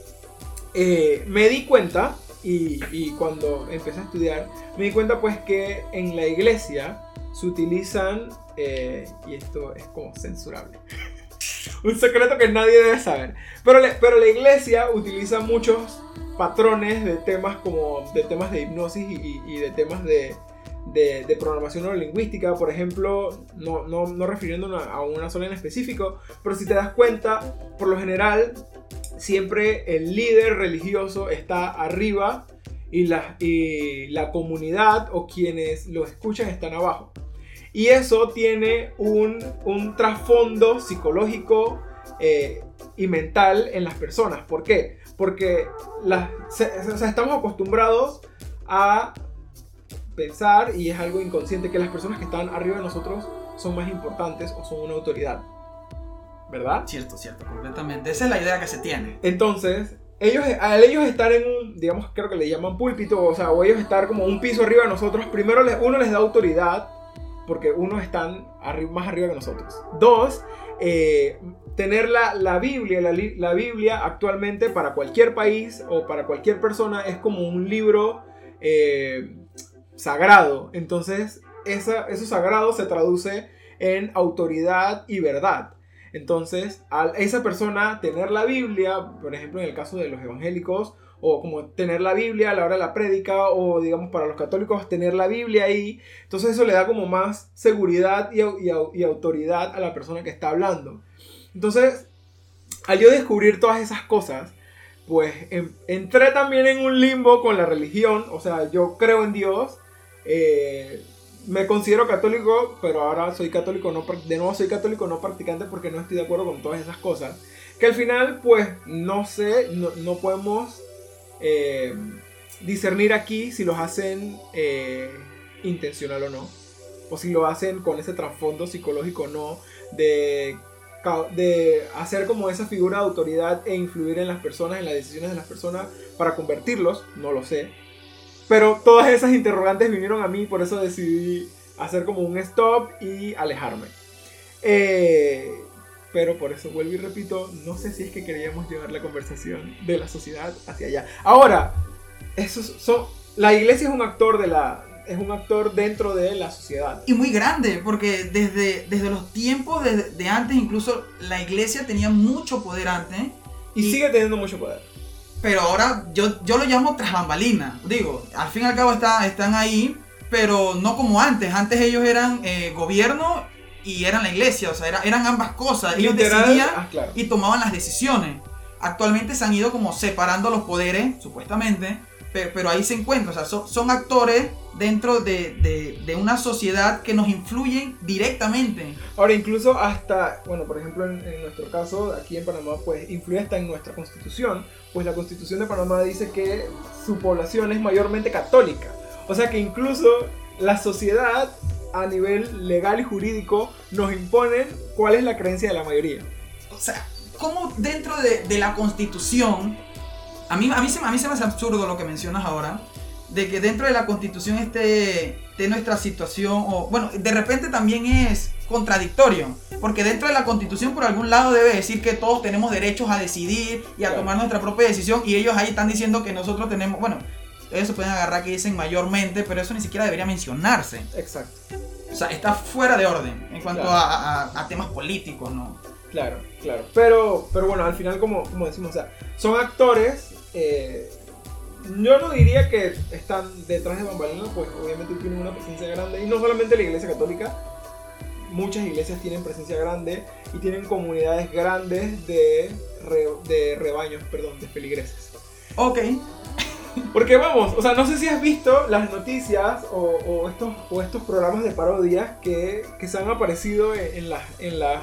eh, me di cuenta, y, cuando empecé a estudiar, me di cuenta pues que en la iglesia se utilizan, eh, y esto es como censurable, un secreto que nadie debe saber, pero, pero la iglesia utiliza muchos patrones de temas como de temas de hipnosis y- y de temas de, de, de programación neurolingüística, por ejemplo, no, no, no refiriéndonos a una sola en específico, pero si te das cuenta, por lo general, siempre el líder religioso está arriba y la, y la comunidad o quienes lo escuchan están abajo. Y eso tiene un, un trasfondo psicológico eh, y mental en las personas. ¿Por qué? Porque las- se- o sea, estamos acostumbrados a pensar, y es algo inconsciente, que las personas que están arriba de nosotros son más importantes o son una autoridad. ¿Verdad? Cierto, cierto, completamente. Esa es la idea que se tiene. Entonces, ellos, al ellos estar en un, digamos, creo que le llaman púlpito, o sea, o ellos estar como un piso arriba de nosotros, primero les- uno les da autoridad, porque uno están arri- más arriba que nosotros. Dos, eh, tener la, la Biblia, la, la Biblia actualmente para cualquier país o para cualquier persona es como un libro eh, sagrado. Entonces, esa, eso sagrado se traduce en autoridad y verdad. Entonces, a esa persona tener la Biblia, por ejemplo, en el caso de los evangélicos, o como tener la Biblia a la hora de la prédica, o digamos para los católicos tener la Biblia ahí, entonces eso le da como más seguridad y, y autoridad a la persona que está hablando. Entonces, al yo descubrir todas esas cosas, pues em- entré también en un limbo con la religión, o sea, yo creo en Dios, eh, me considero católico, pero ahora soy católico no de nuevo soy católico no practicante porque no estoy de acuerdo con todas esas cosas. Que al final, pues, no sé, no, no podemos eh, discernir aquí si los hacen eh, intencional o no. O si lo hacen con ese trasfondo psicológico o no. De, de hacer como esa figura de autoridad e influir en las personas, en las decisiones de las personas para convertirlos. No lo sé. Pero todas esas interrogantes vinieron a mí, por eso decidí hacer como un stop y alejarme. Eh, pero por eso vuelvo y repito, no sé si es que queríamos llevar la conversación de la sociedad hacia allá. Ahora, esos son, la iglesia es un actor de la, es un actor dentro de la sociedad. Y muy grande, porque desde, desde los tiempos de, de antes, incluso la iglesia tenía mucho poder antes. Y, Y- sigue teniendo mucho poder. Pero ahora yo, yo lo llamo tras bambalina. Digo, al fin y al cabo está, están ahí, pero no como antes. Antes ellos eran eh, gobierno y eran la iglesia, o sea, era- eran ambas cosas. Ellos Literal, decidían ah, claro. y tomaban las decisiones. Actualmente se han ido como separando los poderes, supuestamente, pe- pero, ahí se encuentran, o sea, son, son actores dentro de, de- de una sociedad que nos influyen directamente. Ahora, incluso hasta, bueno, por ejemplo, en, en nuestro caso, aquí en Panamá, pues influye hasta en nuestra constitución, pues la constitución de Panamá dice que su población es mayormente católica. O sea que incluso la sociedad, a nivel legal y jurídico, nos imponen cuál es la creencia de la mayoría. O sea, ¿cómo dentro de, de la constitución, a mí, a, mí se, a mí se me hace absurdo lo que mencionas ahora, de que dentro de la constitución esté de nuestra situación, o bueno, de repente también es contradictorio, porque dentro de la constitución por algún lado debe decir que todos tenemos derechos a decidir y a Claro. tomar nuestra propia decisión, y ellos ahí están diciendo que nosotros tenemos, bueno, ellos se pueden agarrar que dicen mayormente, pero eso ni siquiera debería mencionarse. Exacto. O sea, está fuera de orden en cuanto Claro. a, a- a temas políticos, ¿no? Claro, claro. Pero, pero bueno, al final, como, como decimos, o sea, son actores. eh, yo no diría que están detrás de bambalinas, pues obviamente tienen una presencia grande. Y no solamente la iglesia católica, muchas iglesias tienen presencia grande y tienen comunidades grandes de, re- de rebaños, perdón, de feligreses. Ok, Porque vamos, o sea, no sé si has visto las noticias o, o estos, o estos programas de parodias que, que se han aparecido en, en las, en, las,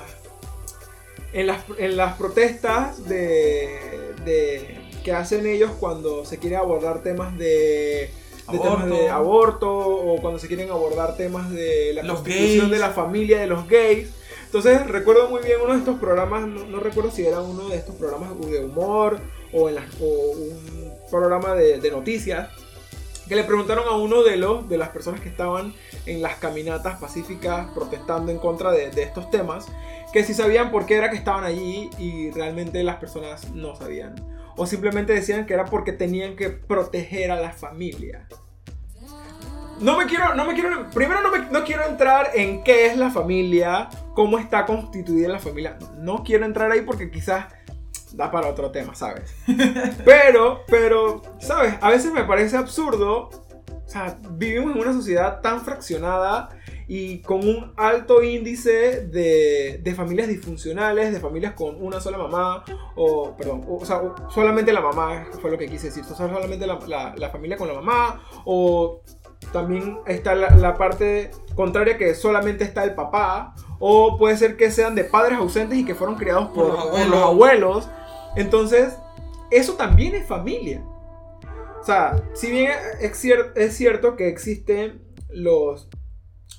en, las, en las protestas de, de- que hacen ellos cuando se quiere abordar temas de, de temas de aborto o cuando se quieren abordar temas de la Los constitución gays. de la familia de los gays. Entonces recuerdo muy bien uno de estos programas, no, no recuerdo si era uno de estos programas de humor o, en las- o un programa de, de noticias, que le preguntaron a uno de, los, de las personas que estaban en las caminatas pacíficas protestando en contra de, de estos temas, que si sabían por qué era que estaban allí y realmente las personas no sabían. O simplemente decían que era porque tenían que proteger a la familia. No me quiero, no me quiero, primero no, me- no quiero entrar en qué es la familia, cómo está constituida la familia. No quiero entrar ahí porque quizás da para otro tema, ¿sabes? Pero, pero, ¿sabes? A veces me parece absurdo. O sea, vivimos en una sociedad tan fraccionada y con un alto índice de, de familias disfuncionales, de familias con una sola mamá, o, perdón, o, o sea, o solamente la mamá, fue lo que quise decir, o sea, solamente la, la- la familia con la mamá, o también está la, la parte contraria que solamente está el papá, o puede ser que sean de padres ausentes y que fueron criados por, los por abuelos. los abuelos. Entonces, eso también es familia. O sea, si bien es, cier- es cierto que existen los...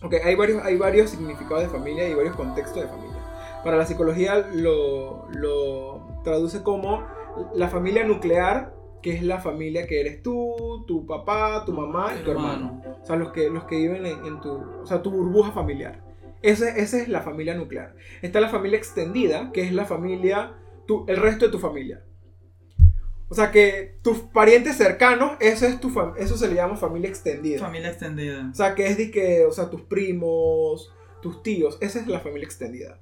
Ok, hay varios, hay varios significados de familia y varios contextos de familia. Para la psicología lo, lo traduce como la familia nuclear, que es la familia que eres tú, tu papá, tu mamá y tu hermano. O sea, los que, los que viven en, en tu, o sea, tu burbuja familiar. Ese- esa es la familia nuclear. Está la familia extendida, que es la familia, tu, el resto de tu familia. O sea, que tus parientes cercanos, eso, es tu eso se le llama familia extendida. Familia extendida. O sea, que es de que, o sea, tus primos, tus tíos, esa es la familia extendida.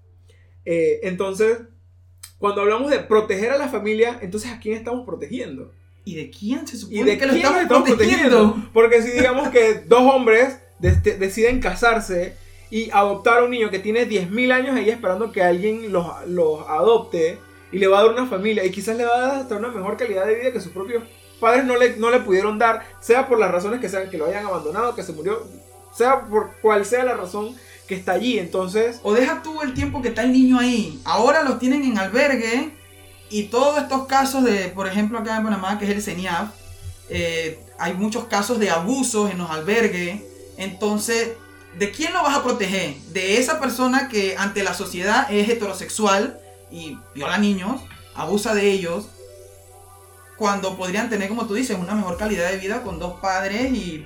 Eh, entonces, cuando hablamos de proteger a la familia, entonces ¿a quién estamos protegiendo? ¿Y de quién se supone ¿Y de que lo estamos, estamos protegiendo? protegiendo? Porque si digamos que dos hombres de- deciden casarse y adoptar a un niño que tiene 10.000 años ahí esperando que alguien los, los adopte y le va a dar una familia y quizás le va a dar hasta una mejor calidad de vida que sus propios padres no le, no le pudieron dar, sea por las razones que sean, que lo hayan abandonado, que se murió, sea por cual sea la razón que está allí. Entonces, O deja tú el tiempo que está el niño ahí. Ahora los tienen en albergue. Y todos estos casos de, por ejemplo, acá en Panamá, que es el CENIAF, eh, hay muchos casos de abusos en los albergues. Entonces, ¿de quién lo vas a proteger? De esa persona que ante la sociedad es heterosexual y viola niños, abusa de ellos, cuando podrían tener, como tú dices, una mejor calidad de vida con dos padres y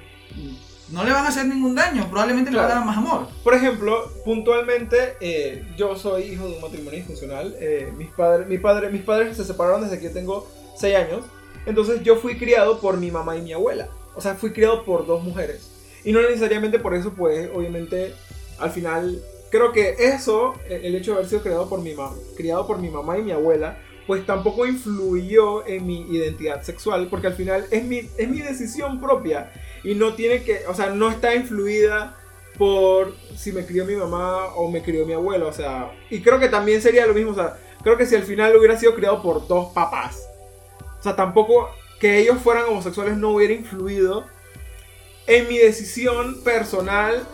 no le van a hacer ningún daño, probablemente le van a dar más amor. Por ejemplo, puntualmente, eh, yo soy hijo de un matrimonio disfuncional. eh, mis, padres, mi padre, mis padres se separaron desde que yo tengo 6 años. Entonces yo fui criado por mi mamá y mi abuela. O sea, fui criado por dos mujeres. Y no necesariamente por eso, pues, obviamente, al final, creo que eso, el hecho de haber sido criado por mi, mamá criado por mi mamá y mi abuela, pues tampoco influyó en mi identidad sexual, porque al final es mi, es mi decisión propia. Y no tiene que, o sea, no está influida por si me crió mi mamá o me crió mi abuelo, o sea, y creo que también sería lo mismo, o sea, creo que si al final hubiera sido criado por dos papás, o sea, tampoco que ellos fueran homosexuales no hubiera influido en mi decisión personal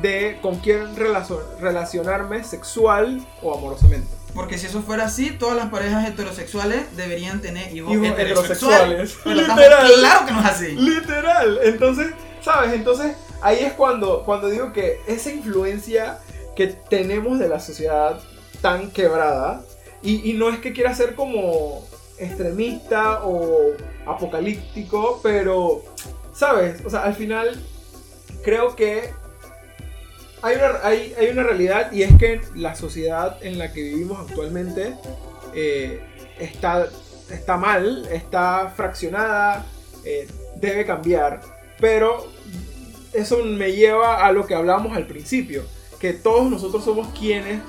de con quién relacionarme sexual o amorosamente. Porque si eso fuera así, todas las parejas heterosexuales deberían tener hijos, heterosexuales. Literal. claro que no es así. Literal. Entonces, ¿sabes? Entonces, ahí es cuando, cuando digo que esa influencia que tenemos de la sociedad tan quebrada, y, y no es que quiera ser como extremista o apocalíptico, pero, ¿sabes? O sea, al final creo que hay una, hay, hay una realidad y es que la sociedad en la que vivimos actualmente eh, está, está mal, está fraccionada, eh, debe cambiar, pero eso me lleva a lo que hablamos al principio, que todos nosotros somos quienes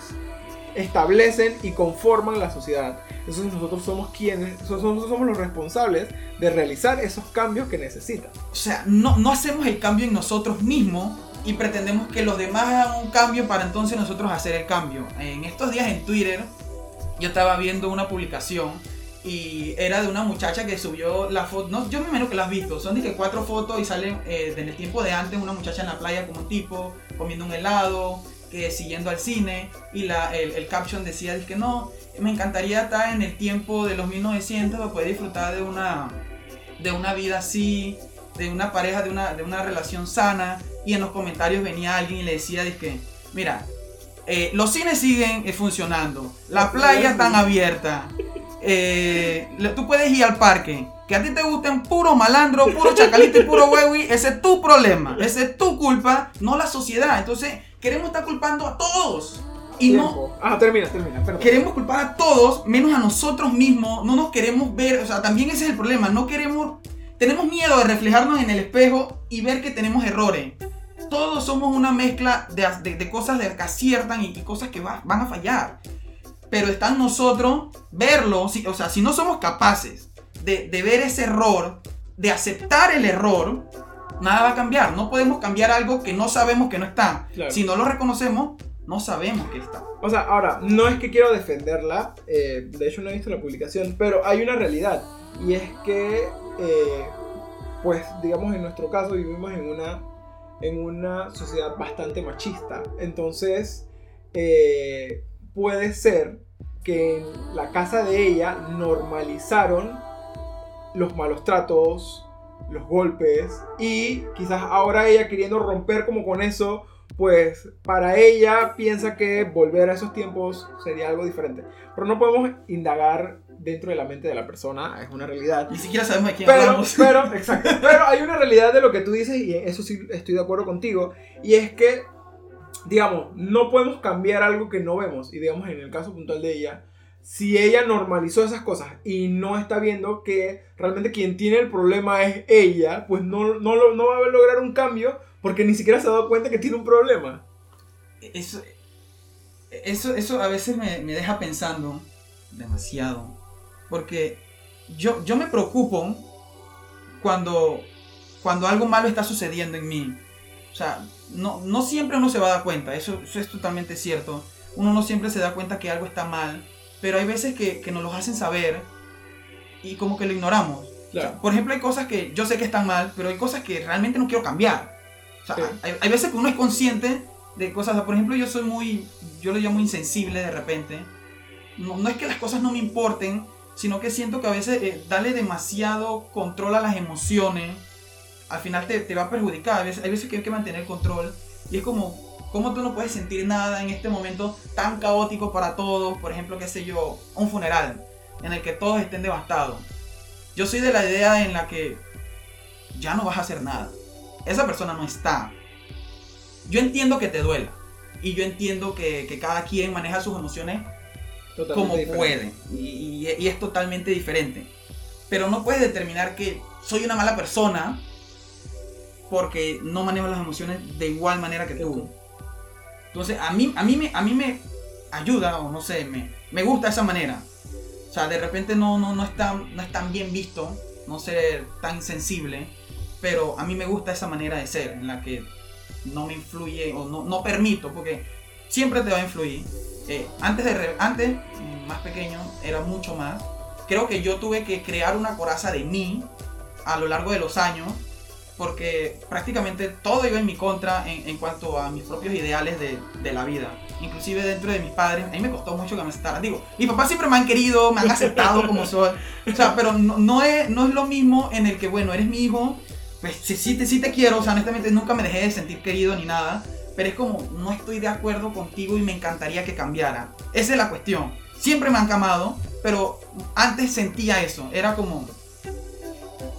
establecen y conforman la sociedad. Entonces nosotros somos quienes, nosotros somos los responsables de realizar esos cambios que necesitan. O sea, no, no hacemos el cambio en nosotros mismos y pretendemos que los demás hagan un cambio para entonces nosotros hacer el cambio. En estos días en Twitter yo estaba viendo una publicación y era de una muchacha que subió la foto, no, yo me imagino que la has visto, son que cuatro fotos y salen eh, el tiempo de antes una muchacha en la playa como un tipo comiendo un helado, que siguiendo al cine y la, el, caption decía que no, me encantaría estar en el tiempo de los 1900 para poder disfrutar de una, de una vida así, de una pareja, de una, de una relación sana y en los comentarios venía alguien y le decía, que, mira, eh, los cines siguen eh, funcionando, la playa están abierta, eh, tú puedes ir al parque, que a ti te gusten puro malandro, puro chacalito y puro huevi, ese es tu problema, ese es tu culpa, no la sociedad. Entonces, queremos estar culpando a todos. Y no. Ah, termina, termina, perdón. Queremos culpar a todos, menos a nosotros mismos. No nos queremos ver, o sea, también ese es el problema. No queremos. Tenemos miedo de reflejarnos en el espejo y ver que tenemos errores todos somos una mezcla de, cosas que aciertan y, cosas que van a fallar. Pero está en nosotros verlo, o sea, si no somos capaces de, ver ese error, de aceptar el error, nada va a cambiar. No podemos cambiar algo que no sabemos que no está. Si no lo reconocemos, no sabemos que está. O sea, ahora, no es que quiero defenderla, eh, de hecho no he visto la publicación, pero hay una realidad. Y es que, eh, pues, digamos, en nuestro caso vivimos en una en una sociedad bastante machista. Entonces, eh, puede ser que en la casa de ella normalizaron los malos tratos, los golpes, y quizás ahora ella queriendo romper como con eso, pues para ella piensa que volver a esos tiempos sería algo diferente. Pero no podemos indagar dentro de la mente de la persona, es una realidad. Ni siquiera sabemos de quién pero, hablamos. Pero, exacto, pero hay una realidad de lo que tú dices y eso sí estoy de acuerdo contigo, y es que, digamos, no podemos cambiar algo que no vemos, y digamos en el caso puntual de ella, si ella normalizó esas cosas y no está viendo que realmente quien tiene el problema es ella, pues no, no, no va a lograr un cambio porque ni siquiera se ha dado cuenta que tiene un problema. Eso, eso, eso a veces me, me deja pensando demasiado. Porque yo, yo me preocupo cuando, cuando algo malo está sucediendo en mí. O sea, no, no siempre uno se va a dar cuenta, eso, es totalmente cierto. Uno no siempre se da cuenta que algo está mal, pero hay veces que, que nos lo hacen saber y como que lo ignoramos. por ejemplo, hay cosas que yo sé que están mal, pero hay cosas que realmente no quiero cambiar. O sea, hay, hay, veces que uno es consciente de cosas. Por ejemplo, yo soy muy, yo lo llamo insensible de repente. No, no es que las cosas no me importen, sino que siento que a veces eh, darle demasiado control a las emociones, al final te, te va a perjudicar. veces, hay veces que hay que mantener control y es como, ¿cómo tú no puedes sentir nada en este momento tan caótico para todos? Por ejemplo, qué sé yo, un funeral en el que todos estén devastados. Yo soy de la idea en la que ya no vas a hacer nada. Esa persona no está. Yo entiendo que te duela. Y yo entiendo que, que cada quien maneja sus emociones como puede. Y, es totalmente diferente. Pero no puedes determinar que soy una mala persona porque no manejo las emociones de igual manera que tú. Entonces, a mí, a mí, me, a mí me ayuda, o no sé, me, me gusta esa manera. O sea, de repente no, no, no, es tan, no es tan bien visto, no ser tan sensible, pero a mí me gusta esa manera de ser, en la que no me influye o no, no permito, porque siempre te va a influir. Eh, antes, de, antes, más pequeño, era mucho más. Creo que yo tuve que crear una coraza de mí a lo largo de los años porque prácticamente todo iba en mi contra en, cuanto a mis propios ideales de, de, la vida. Inclusive dentro de mis padres, a mí me costó mucho que me aceptaran. Digo, mis papás siempre me han querido, me han aceptado como soy. O sea, pero no, no, es, no es lo mismo en el que, bueno, eres mi hijo, pues sí, sí, te, sí te quiero, o sea, honestamente nunca me dejé de sentir querido ni nada. Pero es como, no estoy de acuerdo contigo y me encantaría que cambiara. Esa es la cuestión. Siempre me han amado, pero antes sentía eso. Era como,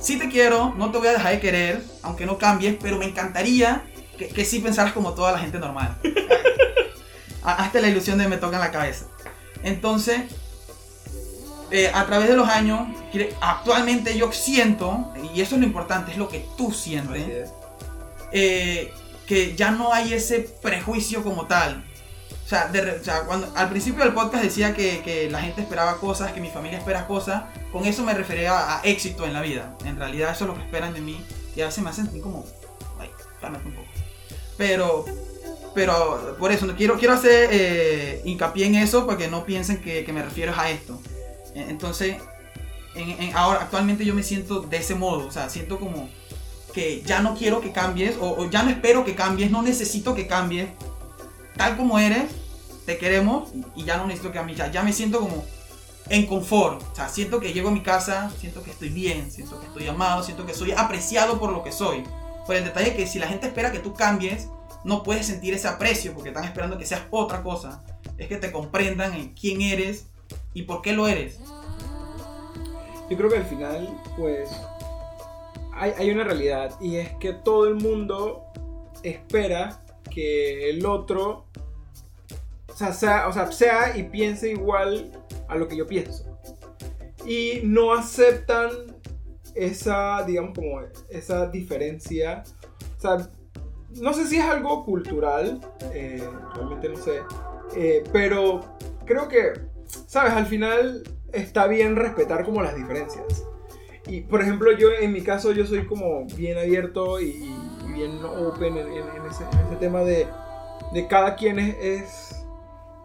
sí te quiero, no te voy a dejar de querer, aunque no cambies, pero me encantaría que, que sí pensaras como toda la gente normal. Hasta la ilusión de me toca en la cabeza. Entonces, eh, a través de los años, actualmente yo siento, y eso es lo importante, es lo que tú sientes, eh, que ya no hay ese prejuicio como tal. O sea, cuando, al principio del podcast decía que, que, la gente esperaba cosas, que mi familia espera cosas, con eso me refería a, éxito en la vida. En realidad eso es lo que esperan de mí y a veces me hacen como, ay, cálmate un poco. Pero, pero por eso, quiero, quiero hacer eh, hincapié en eso para que no piensen que, que me refiero a esto. E, entonces, en, ahora actualmente yo me siento de ese modo, o sea, siento como que ya no quiero que cambies o, ya no espero que cambies, no necesito que cambies, tal como eres, te queremos y ya no necesito que cambies, ya, ya me siento como en confort. O sea, siento que llego a mi casa, siento que estoy bien, siento que estoy amado, siento que soy apreciado por lo que soy. Por el detalle que si la gente espera que tú cambies, no puedes sentir ese aprecio porque están esperando que seas otra cosa. Es que te comprendan en quién eres y por qué lo eres. Yo creo que al final, pues, hay, una realidad y es que todo el mundo espera que el otro o sea, o sea, y piense igual a lo que yo pienso. Y no aceptan esa, digamos, como esa diferencia. No sé si es algo cultural, eh, realmente no sé. Eh, pero creo que, ¿sabes? Al final está bien respetar como las diferencias. Y por ejemplo, yo en mi caso, yo soy como bien abierto y, bien open en, ese, tema de, de cada quien es, es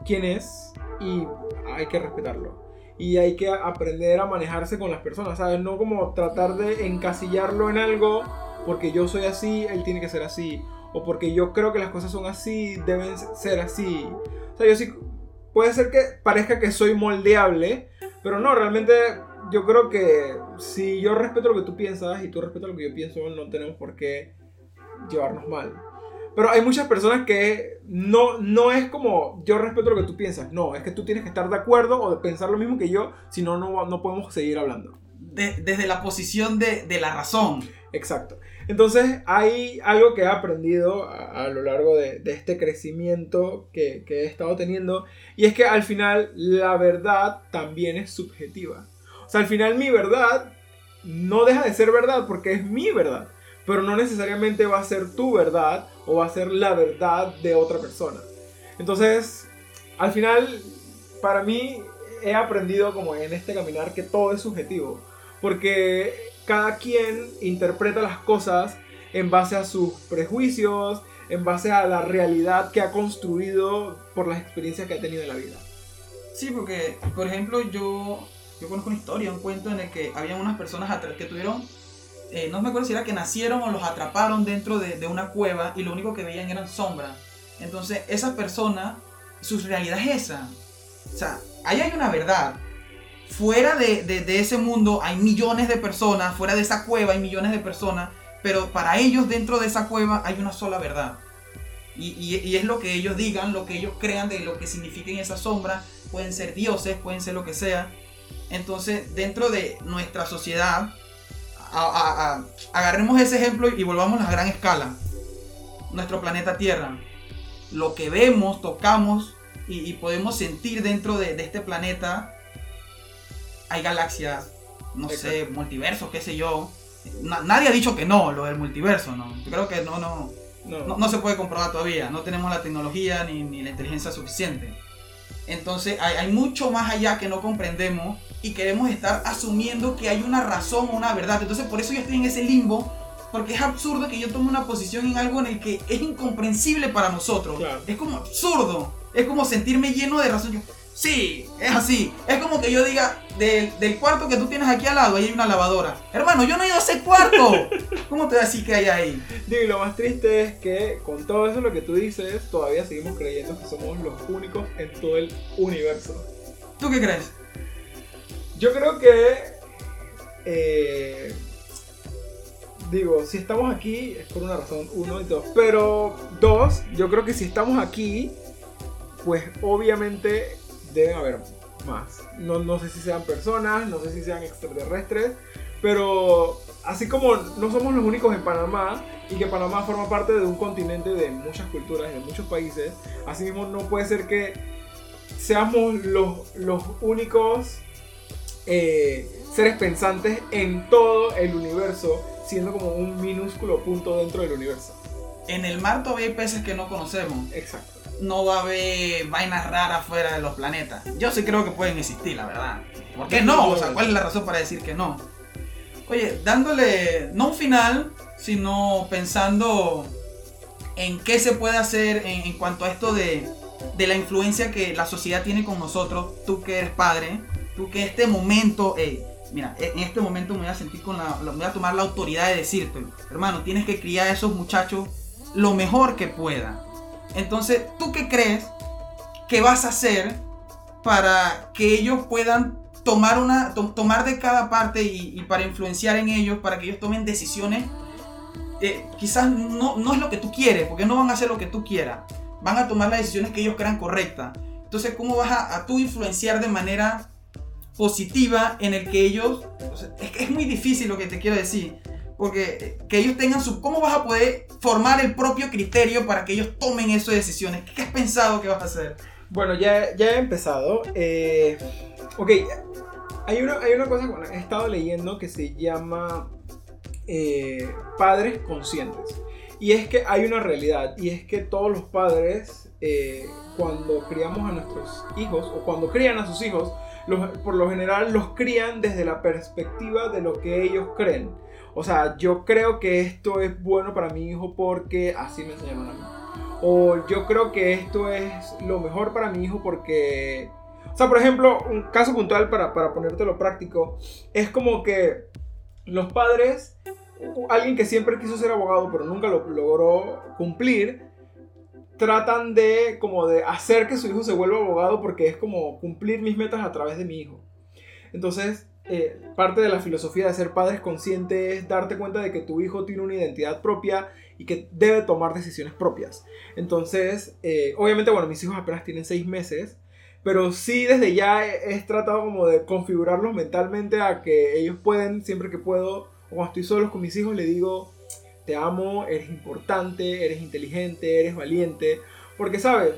quien es y hay que respetarlo. Y hay que aprender a manejarse con las personas, ¿sabes? No como tratar de encasillarlo en algo porque yo soy así, él tiene que ser así. O porque yo creo que las cosas son así, deben ser así. O sea, yo sí. Puede ser que parezca que soy moldeable, pero no, realmente yo creo que si yo respeto lo que tú piensas y tú respetas lo que yo pienso, no tenemos por qué llevarnos mal. Pero hay muchas personas que no, no es como yo respeto lo que tú piensas. No, es que tú tienes que estar de acuerdo o de pensar lo mismo que yo, si no, no podemos seguir hablando. desde la posición de, de, la razón. Exacto. Entonces hay algo que he aprendido a, lo largo de, de este crecimiento que, que he estado teniendo y es que al final la verdad también es subjetiva. O sea, al final mi verdad no deja de ser verdad porque es mi verdad pero no necesariamente va a ser tu verdad o va a ser la verdad de otra persona. Entonces, al final, para mí, he aprendido como en este caminar que todo es subjetivo, porque cada quien interpreta las cosas en base a sus prejuicios, en base a la realidad que ha construido por las experiencias que ha tenido en la vida. Sí, porque, por ejemplo, yo, yo conozco una historia, un cuento en el que había unas personas que tuvieron eh, no me acuerdo si era que nacieron o los atraparon dentro de, una cueva y lo único que veían eran sombras. Entonces, esa persona, su realidad es esa. O sea, ahí hay una verdad. Fuera de, ese mundo hay millones de personas, fuera de esa cueva hay millones de personas, pero para ellos dentro de esa cueva hay una sola verdad. Y, y, es lo que ellos digan, lo que ellos crean de lo que signifiquen esas sombras. Pueden ser dioses, pueden ser lo que sea. Entonces, dentro de nuestra sociedad, agarremos ese ejemplo y volvamos a la gran escala. Nuestro planeta Tierra. Lo que vemos, tocamos y, podemos sentir dentro de, este planeta. Hay galaxias, no sé, multiversos, qué sé yo. nadie ha dicho que no, lo del multiverso, ¿no? Yo creo que no, no, no, se puede comprobar todavía. No tenemos la tecnología ni, ni la inteligencia suficiente. Entonces hay, hay mucho más allá que no comprendemos y queremos estar asumiendo que hay una razón o una verdad. Entonces por eso yo estoy en ese limbo, porque es absurdo que yo tome una posición en algo en el que es incomprensible para nosotros. Claro. Es como absurdo. Es como sentirme lleno de razón. Yo, sí, es así. Es como que yo diga, del, del cuarto que tú tienes aquí al lado, ahí hay una lavadora. Hermano, yo no he ido a ese cuarto. ¿Cómo te voy a decir que hay ahí? Digo, y lo más triste es que con todo eso lo que tú dices, todavía seguimos creyendo que somos los únicos en todo el universo. ¿Tú qué crees? Yo creo que. eh, digo, si estamos aquí es por una razón, uno y dos. Pero dos, yo creo que si estamos aquí, pues obviamente deben haber más. No, no sé si sean personas, no sé si sean extraterrestres, pero así como no somos los únicos en Panamá y que Panamá forma parte de un continente de muchas culturas, de muchos países, así mismo no puede ser que seamos los, los únicos eh, seres pensantes en todo el universo, siendo como un minúsculo punto dentro del universo. En el mar todavía hay peces que no conocemos. Exacto. No va a haber vainas raras fuera de los planetas. Yo sí creo que pueden existir, la verdad. ¿Por qué no? O sea, ¿cuál es la razón para decir que no? Oye, dándole no un final, sino pensando en qué se puede hacer en, cuanto a esto de, de la influencia que la sociedad tiene con nosotros. Tú que eres padre, tú que este momento, ey, mira, en este momento me voy a sentir con la, la- me voy a tomar la autoridad de decirte, hermano, tienes que criar a esos muchachos lo mejor que pueda. Entonces, ¿tú qué crees que vas a hacer para que ellos puedan tomar, una, to- tomar de cada parte y, para influenciar en ellos, para que ellos tomen decisiones? eh, quizás no, no es lo que tú quieres, porque no van a hacer lo que tú quieras. Van a tomar las decisiones que ellos crean correctas. Entonces, ¿cómo vas a, a tú influenciar de manera positiva en el que ellos... es es muy difícil lo que te quiero decir. Porque que ellos tengan su... ¿Cómo vas a poder formar el propio criterio para que ellos tomen esas decisiones? ¿Qué has pensado que vas a hacer? Bueno, ya, ya he empezado. Eh, ok, hay una, hay una cosa que he estado leyendo que se llama eh, padres conscientes. Y es que hay una realidad, y es que todos los padres, eh, cuando criamos a nuestros hijos, o cuando crían a sus hijos, los- por lo general los crían desde la perspectiva de lo que ellos creen. O sea, yo creo que esto es bueno para mi hijo porque así me enseñaron a mí. O yo creo que esto es lo mejor para mi hijo porque... O sea, por ejemplo, un caso puntual para, para ponértelo práctico, es como que los padres, alguien que siempre quiso ser abogado pero nunca lo logró cumplir, tratan de como de hacer que su hijo se vuelva abogado porque es como cumplir mis metas a través de mi hijo. Entonces, eh, parte de la filosofía de ser padres conscientes es darte cuenta de que tu hijo tiene una identidad propia y que debe tomar decisiones propias. Entonces, eh, obviamente, bueno, mis hijos apenas tienen seis meses, pero sí desde ya he, tratado como de configurarlos mentalmente a que ellos pueden, siempre que puedo, o cuando estoy solos con mis hijos, le digo, te amo, eres importante, eres inteligente, eres valiente, porque, ¿sabes?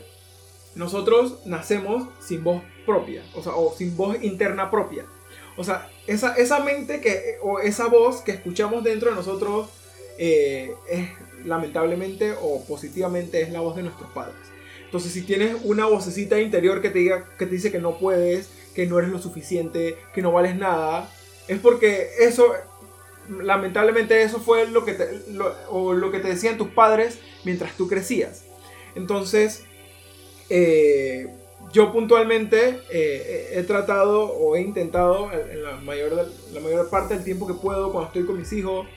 Nosotros nacemos sin voz propia, o sea, o sin voz interna propia. O sea, esa, esa mente que, o esa voz que escuchamos dentro de nosotros eh, es lamentablemente o positivamente es la voz de nuestros padres. Entonces, si tienes una vocecita interior que te diga, que te dice que no puedes, que no eres lo suficiente, que no vales nada, es porque eso, lamentablemente, eso fue lo que te, lo, o lo que te decían tus padres mientras tú crecías. Entonces, eh, yo puntualmente eh, he tratado o he intentado en la mayor, la mayor parte del tiempo que puedo cuando estoy con mis hijos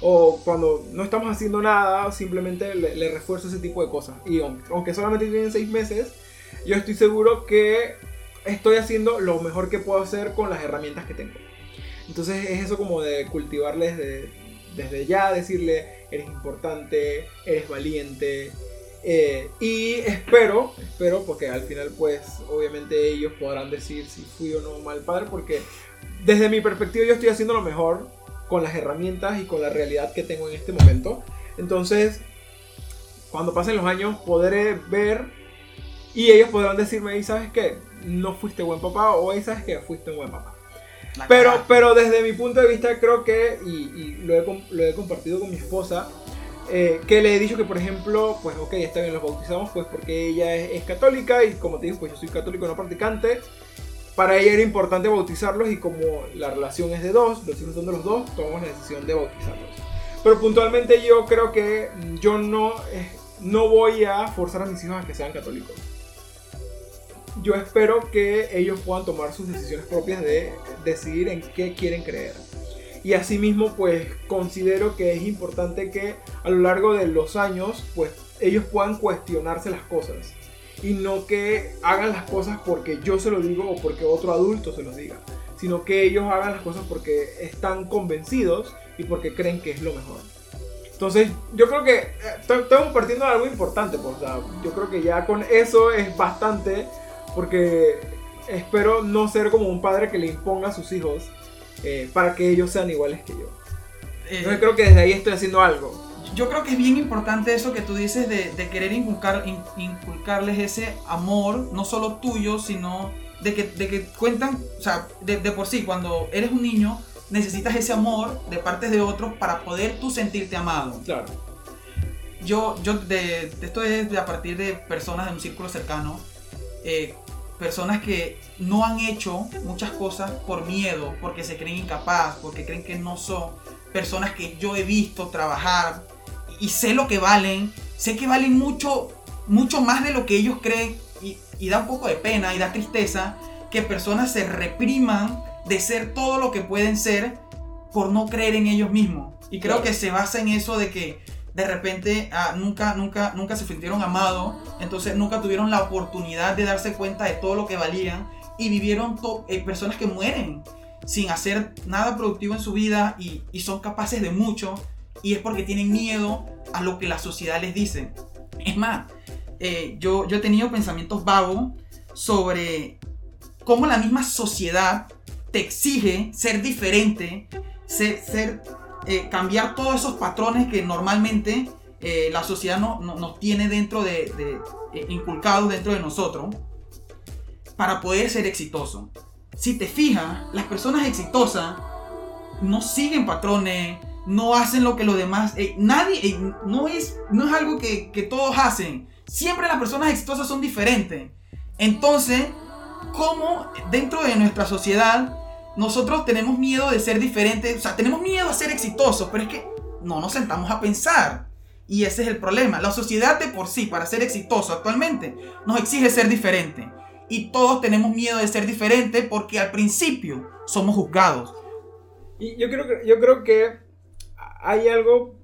o cuando no estamos haciendo nada, simplemente le, le refuerzo ese tipo de cosas. Y aunque, solamente tienen seis meses, yo estoy seguro que estoy haciendo lo mejor que puedo hacer con las herramientas que tengo. Entonces es eso como de cultivarles de, desde ya, decirle, eres importante, eres valiente. Eh, y espero, espero, porque al final pues obviamente ellos podrán decir si fui o no mal padre, porque desde mi perspectiva yo estoy haciendo lo mejor con las herramientas y con la realidad que tengo en este momento. Entonces, cuando pasen los años podré ver y ellos podrán decirme, ¿y sabes qué? No fuiste buen papá o ¿y sabes qué? Fuiste un buen papá. La Pero, cara. pero desde mi punto de vista creo que, y, y lo, he, lo he compartido con mi esposa, eh, que le he dicho que, por ejemplo, pues ok, está bien, los bautizamos pues porque ella es, es católica y como te digo, pues yo soy católico no practicante. Para ella era importante bautizarlos y como la relación es de dos, los hijos son de los dos, tomamos la decisión de bautizarlos. Pero puntualmente yo creo que yo no, eh, no voy a forzar a mis hijos a que sean católicos. Yo espero que ellos puedan tomar sus decisiones propias de decidir en qué quieren creer. Y asimismo, pues considero que es importante que a lo largo de los años, pues ellos puedan cuestionarse las cosas. Y no que hagan las cosas porque yo se lo digo o porque otro adulto se los diga. Sino que ellos hagan las cosas porque están convencidos y porque creen que es lo mejor. Entonces, yo creo que eh, estamos partiendo de algo importante. Pues, o sea, yo creo que ya con eso es bastante. Porque espero no ser como un padre que le imponga a sus hijos eh, para que ellos sean iguales que yo. Eh, Entonces creo que desde ahí estoy haciendo algo. Yo creo que es bien importante eso que tú dices de, de querer inculcar, in- inculcarles ese amor, no solo tuyo, sino de que, de que cuentan, o sea, de, de por sí, cuando eres un niño, necesitas ese amor de partes de otros para poder tú sentirte amado. Claro. Yo, yo de, de esto es de a partir de personas de un círculo cercano, eh, personas que no han hecho muchas cosas por miedo, porque se creen incapaz, porque creen que no son, personas que yo he visto trabajar y sé lo que valen, sé que valen mucho, mucho más de lo que ellos creen. Y, y da un poco de pena y da tristeza que personas se repriman de ser todo lo que pueden ser por no creer en ellos mismos. Y creo que se basa en eso de que de repente ah, nunca, nunca, nunca se sintieron amados, entonces nunca tuvieron la oportunidad de darse cuenta de todo lo que valían y vivieron eh, personas que mueren sin hacer nada productivo en su vida y, son capaces de mucho y es porque tienen miedo a lo que la sociedad les dice. Es más, eh, yo, yo he tenido pensamientos vagos sobre cómo la misma sociedad te exige ser diferente, ser eh, cambiar todos esos patrones que normalmente eh, la sociedad no- no- nos tiene dentro de, eh, inculcados dentro de nosotros para poder ser exitoso. Si te fijas, las personas exitosas no siguen patrones, no hacen lo que los demás, nadie, no, es, no es algo que, que todos hacen. Siempre las personas exitosas son diferentes. Entonces, ¿cómo dentro de nuestra sociedad nosotros tenemos miedo de ser diferentes? O sea, tenemos miedo a ser exitosos, pero es que no nos sentamos a pensar. Y ese es el problema. La sociedad de por sí, para ser exitoso actualmente, nos exige ser diferente. Y todos tenemos miedo de ser diferente porque al principio somos juzgados. Y yo creo que, yo creo que hay algo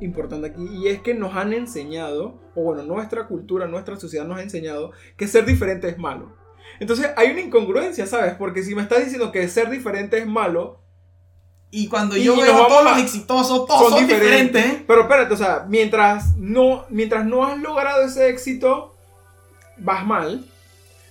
importante aquí y es que nos han enseñado, o bueno, nuestra cultura, nuestra sociedad nos ha enseñado que ser diferente es malo. Entonces hay una incongruencia, ¿sabes? Porque si me estás diciendo que ser diferente es malo, Y cuando Y yo veo a todos los exitosos, todos son, diferentes. Pero espérate, o sea, mientras no, mientras no has logrado ese éxito, vas mal.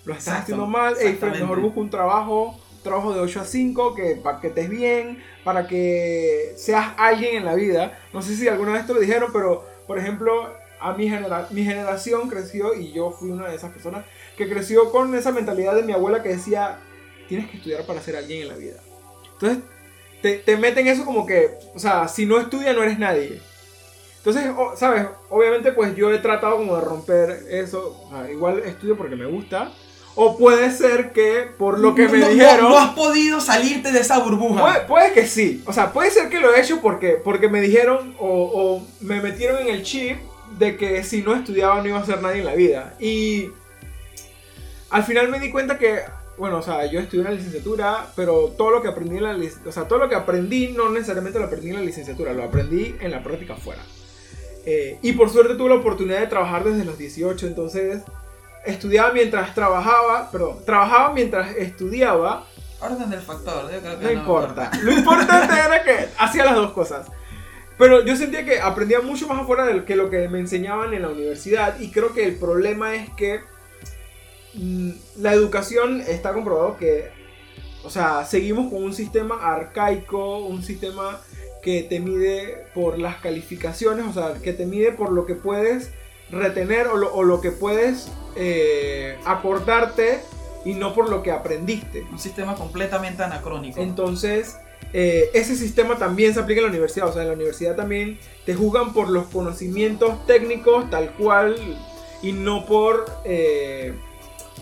Lo estás Exacto, haciendo mal. Ey, mejor busca un trabajo, trabajo de 8 a 5, que, para que estés bien, para que seas alguien en la vida. No sé si alguna vez te lo dijeron, pero por ejemplo, a mi, genera mi generación creció, y yo fui una de esas personas, que creció con esa mentalidad de mi abuela que decía, tienes que estudiar para ser alguien en la vida. Entonces, te, te meten eso como que, o sea, si no estudias no eres nadie. Entonces, ¿sabes? Obviamente pues yo he tratado como de romper eso. O sea, igual estudio porque me gusta. O puede ser que por lo que me No- no- dijeron... No, has podido salirte de esa burbuja. Puede, puede que sí. O sea, puede ser que lo he hecho porque, porque me dijeron o, o me metieron en el chip de que si no estudiaba no iba a ser nadie en la vida. Y al final me di cuenta que, bueno, o sea, yo estudié una licenciatura, pero todo lo que aprendí en la o sea, todo lo que aprendí no necesariamente lo aprendí en la licenciatura, lo aprendí en la práctica afuera. Eh, y por suerte tuve la oportunidad de trabajar desde los 18, entonces estudiaba mientras trabajaba, perdón, trabajaba mientras estudiaba Orden del factor. yo creo que no importa. Lo importante era que hacía las dos cosas. Pero yo sentía que aprendía mucho más afuera de que lo que me enseñaban en la universidad. Y creo que el problema es que la educación está comprobado que, o sea, seguimos con un sistema arcaico, un sistema que te mide por las calificaciones, o sea, que te mide por lo que puedes retener o lo, o lo que puedes eh, aportarte y no por lo que aprendiste. Un sistema completamente anacrónico. Entonces, eh, ese sistema también se aplica en la universidad. O sea, en la universidad también te juzgan por los conocimientos técnicos tal cual y no por... eh,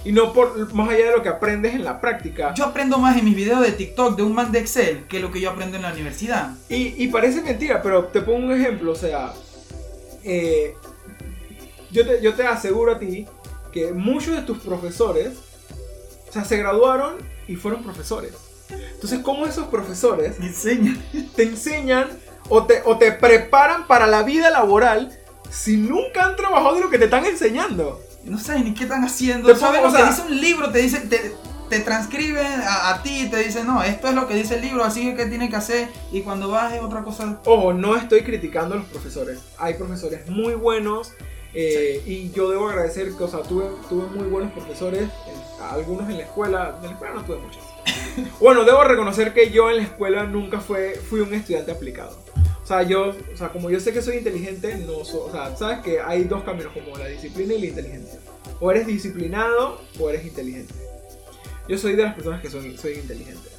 y no por más allá de lo que aprendes en la práctica. Yo aprendo más en mis videos de TikTok de un man de Excel que lo que yo aprendo en la universidad. Y, y parece mentira, pero te pongo un ejemplo, o sea, eh, yo, te, yo te aseguro a ti que muchos de tus profesores, o sea, se graduaron y fueron profesores. Entonces, ¿cómo esos profesores Enseña. te enseñan o te, o te preparan para la vida laboral si nunca han trabajado de lo que te están enseñando? No saben ni qué están haciendo. Te ¿Sabes o sea- dice un libro? Te dice, te, te transcribe a, a ti, te dice, no, esto es lo que dice el libro, así que tienen que hacer. Y cuando vas es otra cosa. Ojo, no estoy criticando a los profesores. Hay profesores muy buenos. eh, Y yo debo agradecer que, o sea, tuve, tuve muy buenos profesores. en- algunos en la escuela. En la escuela no tuve muchos. bueno, debo reconocer que yo en la escuela nunca fue, fui un estudiante aplicado. O sea, yo, o sea, como yo sé que soy inteligente, no soy, o sea, sabes que hay dos caminos como la disciplina y la inteligencia. O eres disciplinado o eres inteligente. Yo soy de las personas que soy, soy inteligente.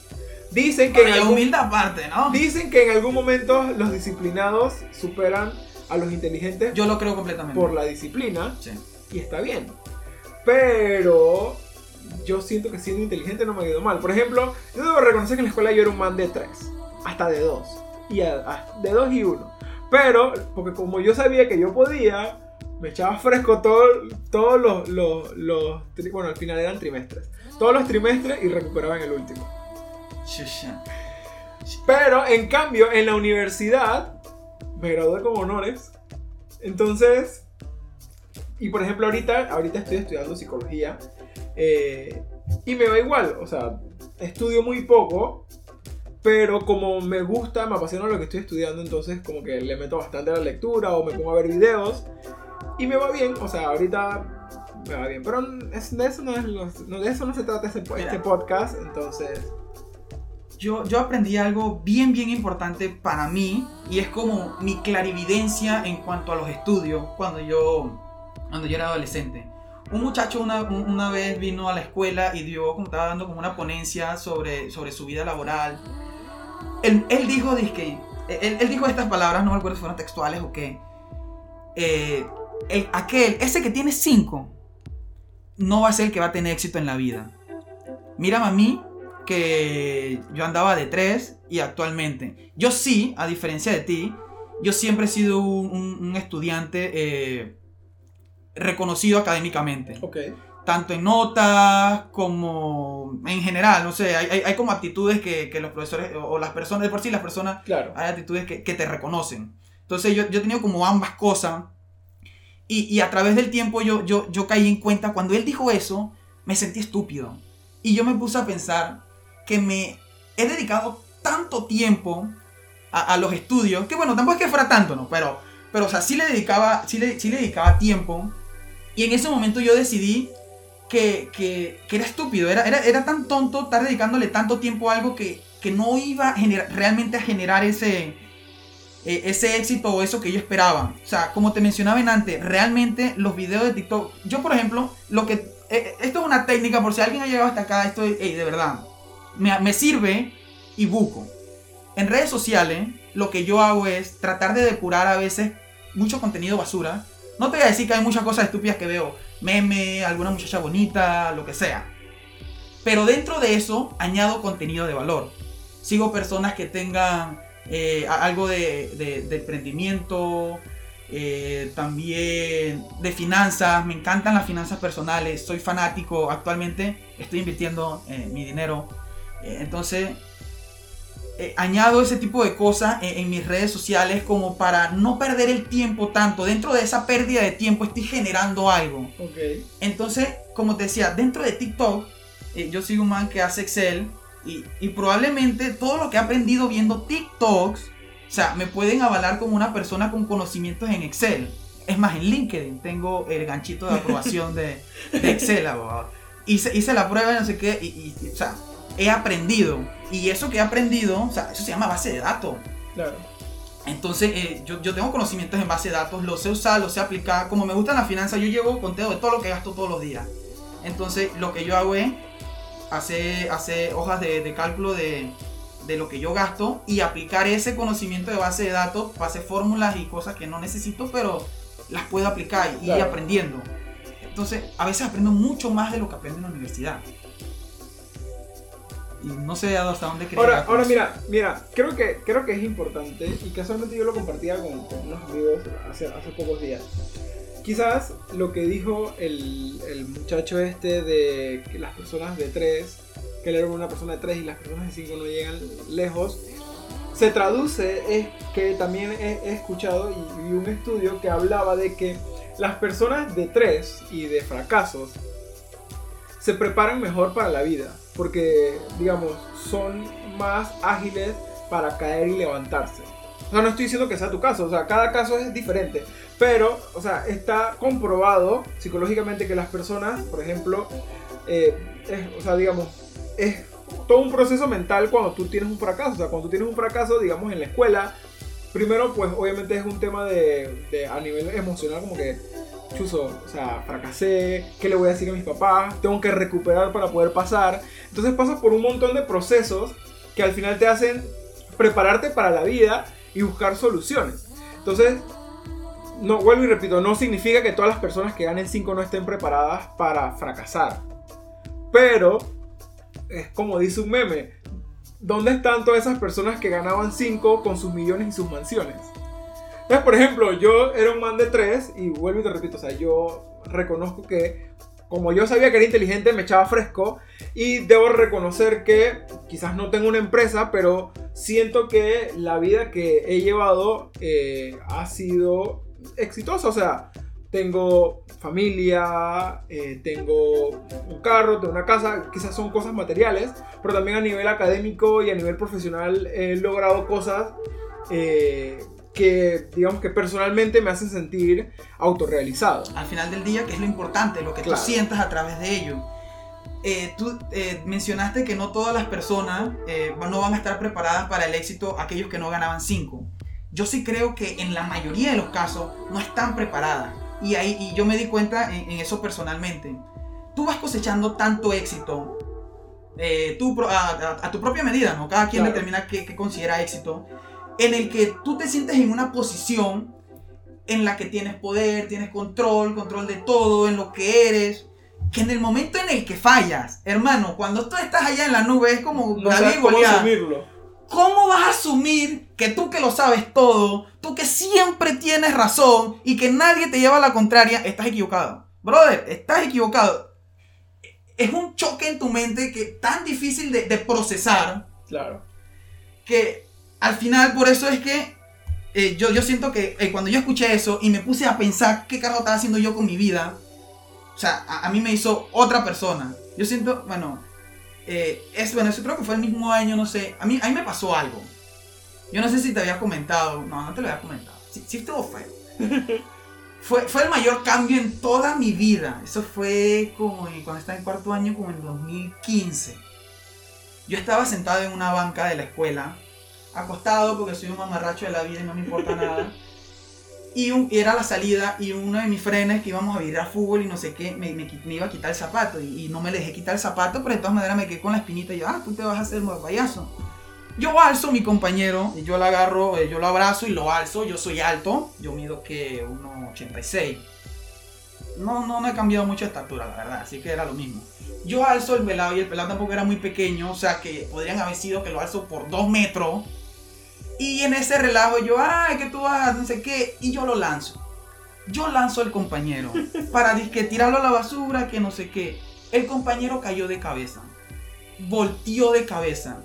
Dicen que en Bueno, y algún- aparte, ¿no? Dicen que en algún momento los disciplinados superan a los inteligentes Yo lo creo completamente. por la disciplina Sí. y está bien. Pero yo siento que siendo inteligente no me ha ido mal. Por ejemplo, yo debo reconocer que en la escuela yo era un man de 3, hasta de 2. Y a- a- de 2 y 1. Pero, porque como yo sabía que yo podía, me echaba fresco todo- todos los, los, los tri- Bueno, al final eran trimestres. Todos los trimestres y recuperaba en el último. Pero en cambio, en la universidad me gradué con honores. Entonces, y por ejemplo, ahorita, ahorita estoy estudiando psicología. eh, y me va igual. O sea, estudio muy poco. Pero como me gusta, me apasiona lo que estoy estudiando, entonces como que le meto bastante a la lectura o me pongo a ver videos. Y me va bien. O sea, ahorita me va bien. Pero es- de, eso no es no, de eso no se trata este, este podcast. Entonces... Yo, yo aprendí algo bien, bien importante para mí y es como mi clarividencia en cuanto a los estudios cuando yo, cuando yo era adolescente. Un muchacho una, un- una vez vino a la escuela y dio, como estaba dando como una ponencia sobre, sobre su vida laboral. Él, él dijo, dizque, él, él dijo estas palabras, no me acuerdo si fueron textuales o qué. Eh, el- aquel, ese que tiene cinco, no va a ser el que va a tener éxito en la vida. Mírame a mí, que yo andaba de 3 y actualmente. Yo sí, a diferencia de ti, yo siempre he sido un, un- un estudiante eh, reconocido académicamente. Ok. Tanto en notas como en general, no sé, hay, hay- como actitudes que, que los profesores o, o las personas, de por sí las personas, Claro. hay actitudes que, que te reconocen. Entonces yo, yo he tenido como ambas cosas y, y a través del tiempo yo, yo, yo caí en cuenta, cuando él dijo eso, me sentí estúpido. Y yo me puse a pensar que me he dedicado tanto tiempo a, a los estudios, que bueno, tampoco es que fuera tanto, ¿no? Pero, pero o sea, sí le dedicaba, sí le, sí le dedicaba tiempo. Y en ese momento yo decidí que, era estúpido, era, era, era tan tonto estar dedicándole tanto tiempo a algo que, que no iba a generar, realmente a generar ese, eh, ese éxito o eso que yo esperaba. O sea, como te mencionaba en antes, realmente los videos de TikTok, yo por ejemplo, lo que, eh, esto es una técnica, por si alguien ha llegado hasta acá, esto es, ey, de verdad, me, me sirve y buco. En redes sociales, lo que yo hago es tratar de depurar a veces mucho contenido basura. No te voy a decir que hay muchas cosas estúpidas que veo, meme, alguna muchacha bonita, lo que sea. Pero dentro de eso añado contenido de valor. Sigo personas que tengan eh, algo de, de- emprendimiento, eh, también de finanzas. Me encantan las finanzas personales. Soy fanático. Actualmente estoy invirtiendo eh, mi dinero. Entonces, eh, añado ese tipo de cosas en, en mis redes sociales como para no perder el tiempo tanto. Dentro de esa pérdida de tiempo estoy generando algo. Ok. Entonces, como te decía, dentro de TikTok, eh, yo soy un man que hace Excel y, y probablemente todo lo que he aprendido viendo TikToks, o sea, me pueden avalar como una persona con conocimientos en Excel. Es más, en LinkedIn tengo el ganchito de aprobación de, de Excel, abogado. Hice, hice la prueba y no sé qué, y, y- y, o sea, he aprendido. Y eso que he aprendido, o sea, eso se llama base de datos. Claro. Entonces, eh, yo, yo tengo conocimientos en base de datos, los sé usar, los sé aplicar. Como me gustan las finanzas, yo llevo conteo de todo lo que gasto todos los días. Entonces, lo que yo hago es hacer, hacer hojas de, de cálculo de, de lo que yo gasto y aplicar ese conocimiento de base de datos para hacer fórmulas y cosas que no necesito, pero las puedo aplicar y ir Claro. aprendiendo. Entonces, a veces aprendo mucho más de lo que aprendo en la universidad. Y no sé hasta dónde quería Ahora, ahora mira, mira, creo que, creo que es importante y casualmente yo lo compartía con, con unos amigos hace, hace pocos días. Quizás lo que dijo el, el muchacho este de que las personas de 3, que él era una persona de 3 y las personas de 5 no llegan lejos, se traduce es que también he, he escuchado y vi un estudio que hablaba de que las personas de 3 y de fracasos se preparan mejor para la vida. Porque, digamos, son más ágiles para caer y levantarse. O sea, no estoy diciendo que sea tu caso, o sea, cada caso es diferente. Pero, o sea, está comprobado psicológicamente que las personas, por ejemplo, eh, es- o sea, digamos, es todo un proceso mental cuando tú tienes un fracaso. O sea, cuando tú tienes un fracaso, digamos, en la escuela, primero, pues obviamente es un tema de, de- a nivel emocional, como que, chuzo, o sea, fracasé, ¿qué le voy a decir a mis papás? Tengo que recuperar para poder pasar. Entonces pasas por un montón de procesos que al final te hacen prepararte para la vida y buscar soluciones. Entonces, no, vuelvo y repito, no significa que todas las personas que ganen 5 no estén preparadas para fracasar. Pero, es como dice un meme, ¿dónde están todas esas personas que ganaban 5 con sus millones y sus mansiones? Entonces, por ejemplo, yo era un man de 3 y vuelvo y te repito, o sea, yo reconozco que como yo sabía que era inteligente, me echaba fresco y debo reconocer que quizás no tengo una empresa, pero siento que la vida que he llevado eh, ha sido exitosa. O sea, tengo familia, eh, tengo un carro, tengo una casa, quizás son cosas materiales, pero también a nivel académico y a nivel profesional he logrado cosas eh, que, digamos que personalmente me hacen sentir autorrealizado. al final del día, que es lo importante, lo que Claro. tú sientas a través de ello. Eh, tú eh, mencionaste que no todas las personas eh, no van a estar preparadas para el éxito aquellos que no ganaban 5. Yo sí creo que en la mayoría de los casos no están preparadas. Y, ahí, y yo me di cuenta en, en eso personalmente. Tú vas cosechando tanto éxito eh, tú a, a- a tu propia medida, ¿no? Cada quien Claro. determina qué, qué considera éxito. En el que tú te sientes en una posición en la que tienes poder, tienes control, control de todo, en lo que eres. Que en el momento en el que fallas, hermano, cuando tú estás allá en la nube, es como No David cómo asumirlo. ¿Cómo vas a asumir que tú que lo sabes todo, tú que siempre tienes razón y que nadie te lleva a la contraria, estás equivocado? Brother, estás equivocado. Es un choque en tu mente que tan difícil de, de procesar Claro. que al final por eso es que eh, yo, yo siento que eh, cuando yo escuché eso y me puse a pensar qué carajo estaba haciendo yo con mi vida, o sea, a, a mí me hizo otra persona. Yo siento, bueno, eh, es, bueno, eso creo que fue el mismo año, no sé, a mí, a mí me pasó algo. Yo no sé si te había comentado, no, no te lo había comentado, sí, sí estuvo feo. Fue, fue el mayor cambio en toda mi vida. Eso fue como cuando estaba en cuarto año, como en 2015. Yo estaba sentado en una banca de la escuela, acostado porque soy un mamarracho de la vida y no me importa nada. Y, era la salida y uno de mis frenes que íbamos a ir a fútbol y no sé qué, me, iba a quitar el zapato y, no me dejé quitar el zapato, pero de todas maneras me quedé con la espinita y yo, ah, tú te vas a hacer el payaso. Yo alzo a mi compañero y yo lo agarro, eh, yo lo abrazo y lo alzo, yo soy alto, yo mido que 1,86. No, no, no he cambiado mucho de estatura, la verdad, así que era lo mismo. Yo alzo el pelado y el pelado tampoco era muy pequeño, o sea que podrían haber sido que lo alzo por dos metros. Y en ese relajo yo, ay, que tú vas, no sé qué, y yo lo lanzo. Yo lanzo al compañero para disque tirarlo a la basura, que no sé qué. El compañero cayó de cabeza, volteó de cabeza,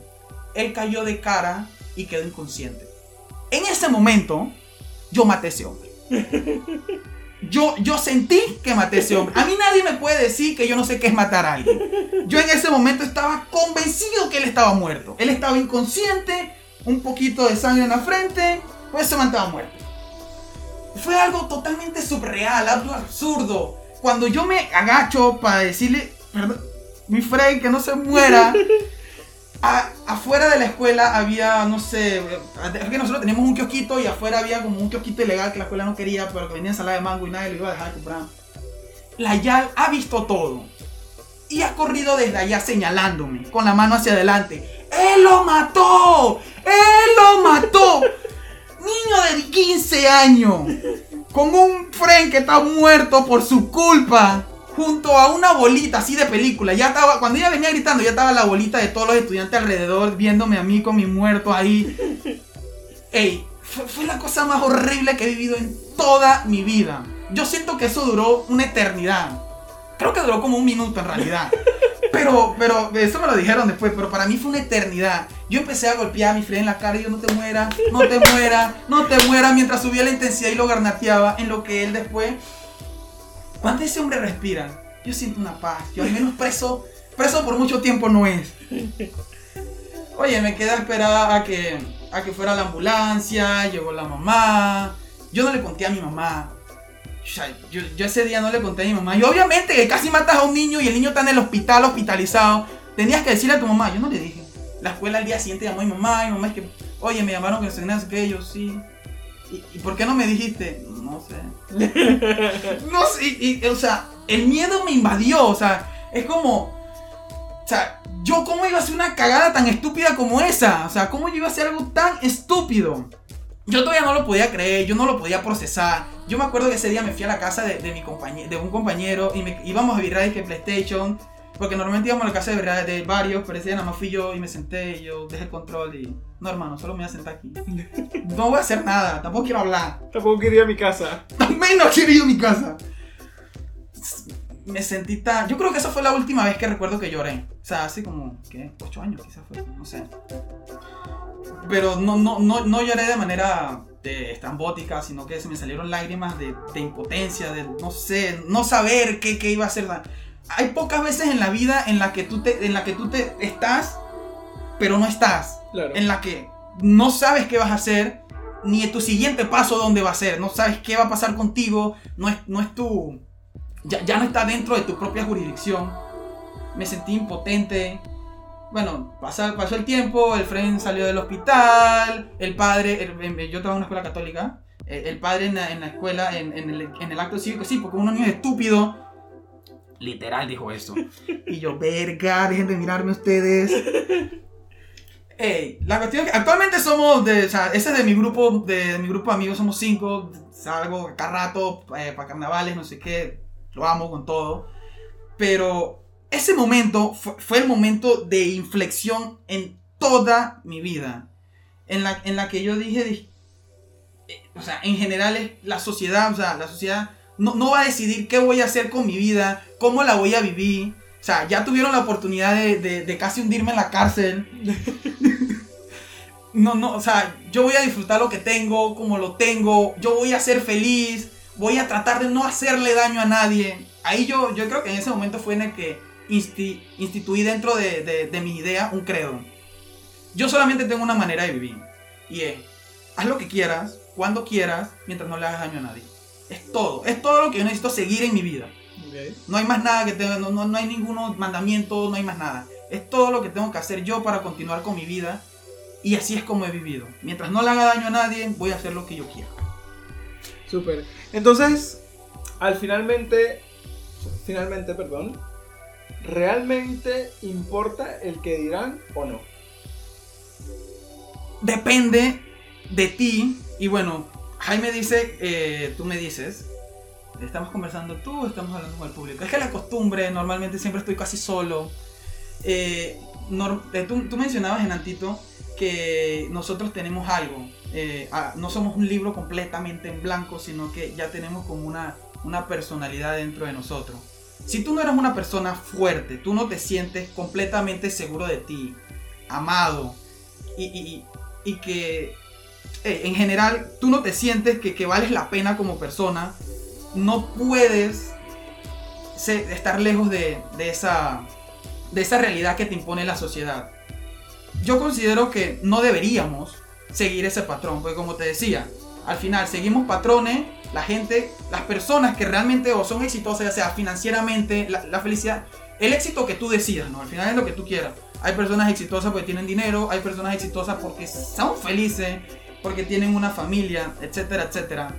él cayó de cara y quedó inconsciente. En ese momento, yo maté a ese hombre. Yo, yo sentí que maté a ese hombre. A mí nadie me puede decir que yo no sé qué es matar a alguien. Yo en ese momento estaba convencido que él estaba muerto. Él estaba inconsciente, un poquito de sangre en la frente, pues man estaba muerto. Fue algo totalmente surreal, algo absurdo. Cuando yo me agacho para decirle, perdón, mi Fred, que no se muera, a- afuera de la escuela había, no sé, que nosotros teníamos un kiosquito y afuera había como un kiosquito ilegal que la escuela no quería, pero que venía ensalada de mango y nadie lo iba a dejar de comprar. La YAL ha visto todo. y ha corrido desde allá señalándome con la mano hacia adelante. ¡Él lo mató! ¡Él lo mató! Niño de 15 años, con un friend que está muerto por su culpa, junto a una bolita así de película. Ya estaba, cuando ella venía gritando, ya estaba la bolita de todos los estudiantes alrededor viéndome a mí con mi muerto ahí. Ey, fue, fue la cosa más horrible que he vivido en toda mi vida. Yo siento que eso duró una eternidad. Creo que duró como un minuto en realidad. Pero, pero, eso me lo dijeron después, pero para mí fue una eternidad. Yo empecé a golpear a mi friend en la cara y yo, no te mueras, no te mueras, no te mueras, mientras subía la intensidad y lo garnateaba, en lo que él después... Cuando ese hombre respira, yo siento una paz. Yo al menos preso, preso por mucho tiempo no es. Oye, me quedé a esperar a que, a que fuera la ambulancia, llegó la mamá. Yo no le conté a mi mamá. Sea, yo, ese día no le conté a mi mamá. Y obviamente que casi matas a un niño y el niño está en el hospital hospitalizado. Tenías que decirle a tu mamá. Yo no le dije. La escuela al día siguiente llamó a mi mamá. Y mi mamá es que, oye, me llamaron que se que yo sí. ¿Y, ¿Y por qué no me dijiste? No sé. no sé. Y, o sea, el miedo me invadió. O sea, es como. O sea, yo cómo iba a hacer una cagada tan estúpida como esa. O sea, cómo yo iba a hacer algo tan estúpido. Yo todavía no lo podía creer, yo no lo podía procesar. Yo me acuerdo que ese día me fui a la casa de, de mi compañero, de un compañero y me, íbamos a vibrar que PlayStation. Porque normalmente íbamos a la casa de, de varios, pero ese día nada más fui yo y me senté y yo dejé el control y... No, hermano, solo me voy a sentar aquí. No voy a hacer nada, tampoco quiero hablar. Tampoco quería ir a mi casa. Menos quiero ir a mi casa. Me sentí tan... Yo creo que esa fue la última vez que recuerdo que lloré. O sea, hace como, ¿qué? Ocho años quizás fue, no sé pero no, no, no, no lloré de manera de estambótica, sino que se me salieron lágrimas de, de impotencia, de no sé, no saber qué, qué, iba a hacer. Hay pocas veces en la vida en la que tú te, en la que tú te estás, pero no estás. Claro. En la que no sabes qué vas a hacer, ni tu siguiente paso dónde va a ser. No sabes qué va a pasar contigo, no es, no es tu... Ya, ya no está dentro de tu propia jurisdicción. Me sentí impotente, bueno, pasó, pasó el tiempo, el friend salió del hospital, el padre, yo trabajo en una escuela católica, el, padre en la, escuela, en, en, el, acto cívico, sí, porque uno niño es estúpido, literal dijo eso. Y yo, verga, dejen de mirarme ustedes. Ey, la cuestión es que actualmente somos de, o sea, ese es de mi grupo, de, de mi grupo de amigos, somos cinco, salgo cada rato eh, para carnavales, no sé qué, lo amo con todo, pero ese momento fue, fue, el momento de inflexión en toda mi vida. En la, en la que yo dije, dije eh, o sea, en general es la sociedad, o sea, la sociedad no, no, va a decidir qué voy a hacer con mi vida, cómo la voy a vivir. O sea, ya tuvieron la oportunidad de, de, de casi hundirme en la cárcel. no, no, o sea, yo voy a disfrutar lo que tengo, como lo tengo, yo voy a ser feliz, voy a tratar de no hacerle daño a nadie. Ahí yo, yo creo que en ese momento fue en el que insti instituí dentro de, de, de mi idea un credo. Yo solamente tengo una manera de vivir. Y es, haz lo que quieras, cuando quieras, mientras no le hagas daño a nadie. Es todo. Es todo lo que yo necesito seguir en mi vida. Okay. No hay más nada que tenga, no, no, no hay ningún mandamiento, no hay más nada. Es todo lo que tengo que hacer yo para continuar con mi vida. Y así es como he vivido. Mientras no le haga daño a nadie, voy a hacer lo que yo quiera. Súper. Entonces, al finalmente, finalmente, perdón, ¿realmente importa el que dirán o no? Depende de ti. Y bueno, Jaime dice, eh, tú me dices, estamos conversando tú, estamos hablando con el público. Es que la costumbre, normalmente siempre estoy casi solo. Eh, no, eh, tú, tú, mencionabas en Antito que nosotros tenemos algo. Ah, no somos un libro completamente en blanco, sino que ya tenemos como una, una personalidad dentro de nosotros. Si tú no eres una persona fuerte, tú no te sientes completamente seguro de ti, amado, y, que en general tú no te sientes que, que, vales la pena como persona, no puedes estar lejos de, de, esa, de esa realidad que te impone la sociedad. Yo considero que no deberíamos seguir ese patrón, porque como te decía, al final seguimos patrones la gente, las personas que realmente o son exitosas, ya sea financieramente, la, felicidad, el éxito que tú decidas, ¿no? Al final es lo que tú quieras. Hay personas exitosas porque tienen dinero, hay personas exitosas porque son felices, porque tienen una familia, etcétera, etcétera.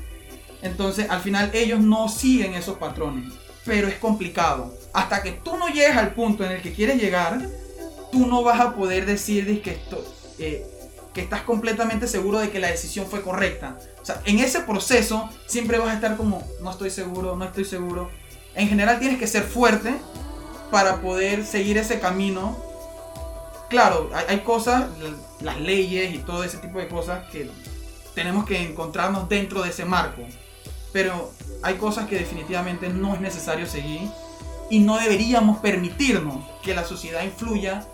Entonces, al final ellos no siguen esos patrones. pero es complicado. Hasta que tú no llegues al punto en el que quieres llegar, tú no vas a poder decir que, esto, eh, que estás completamente seguro de que la decisión fue correcta. O sea, en ese proceso siempre vas a estar como, no estoy seguro, no estoy seguro. En general tienes que ser fuerte para poder seguir ese camino. Claro, hay, cosas, las leyes y todo ese tipo de cosas que tenemos que encontrarnos dentro de ese marco. Pero hay cosas que definitivamente no es necesario seguir y no deberíamos permitirnos que la sociedad influya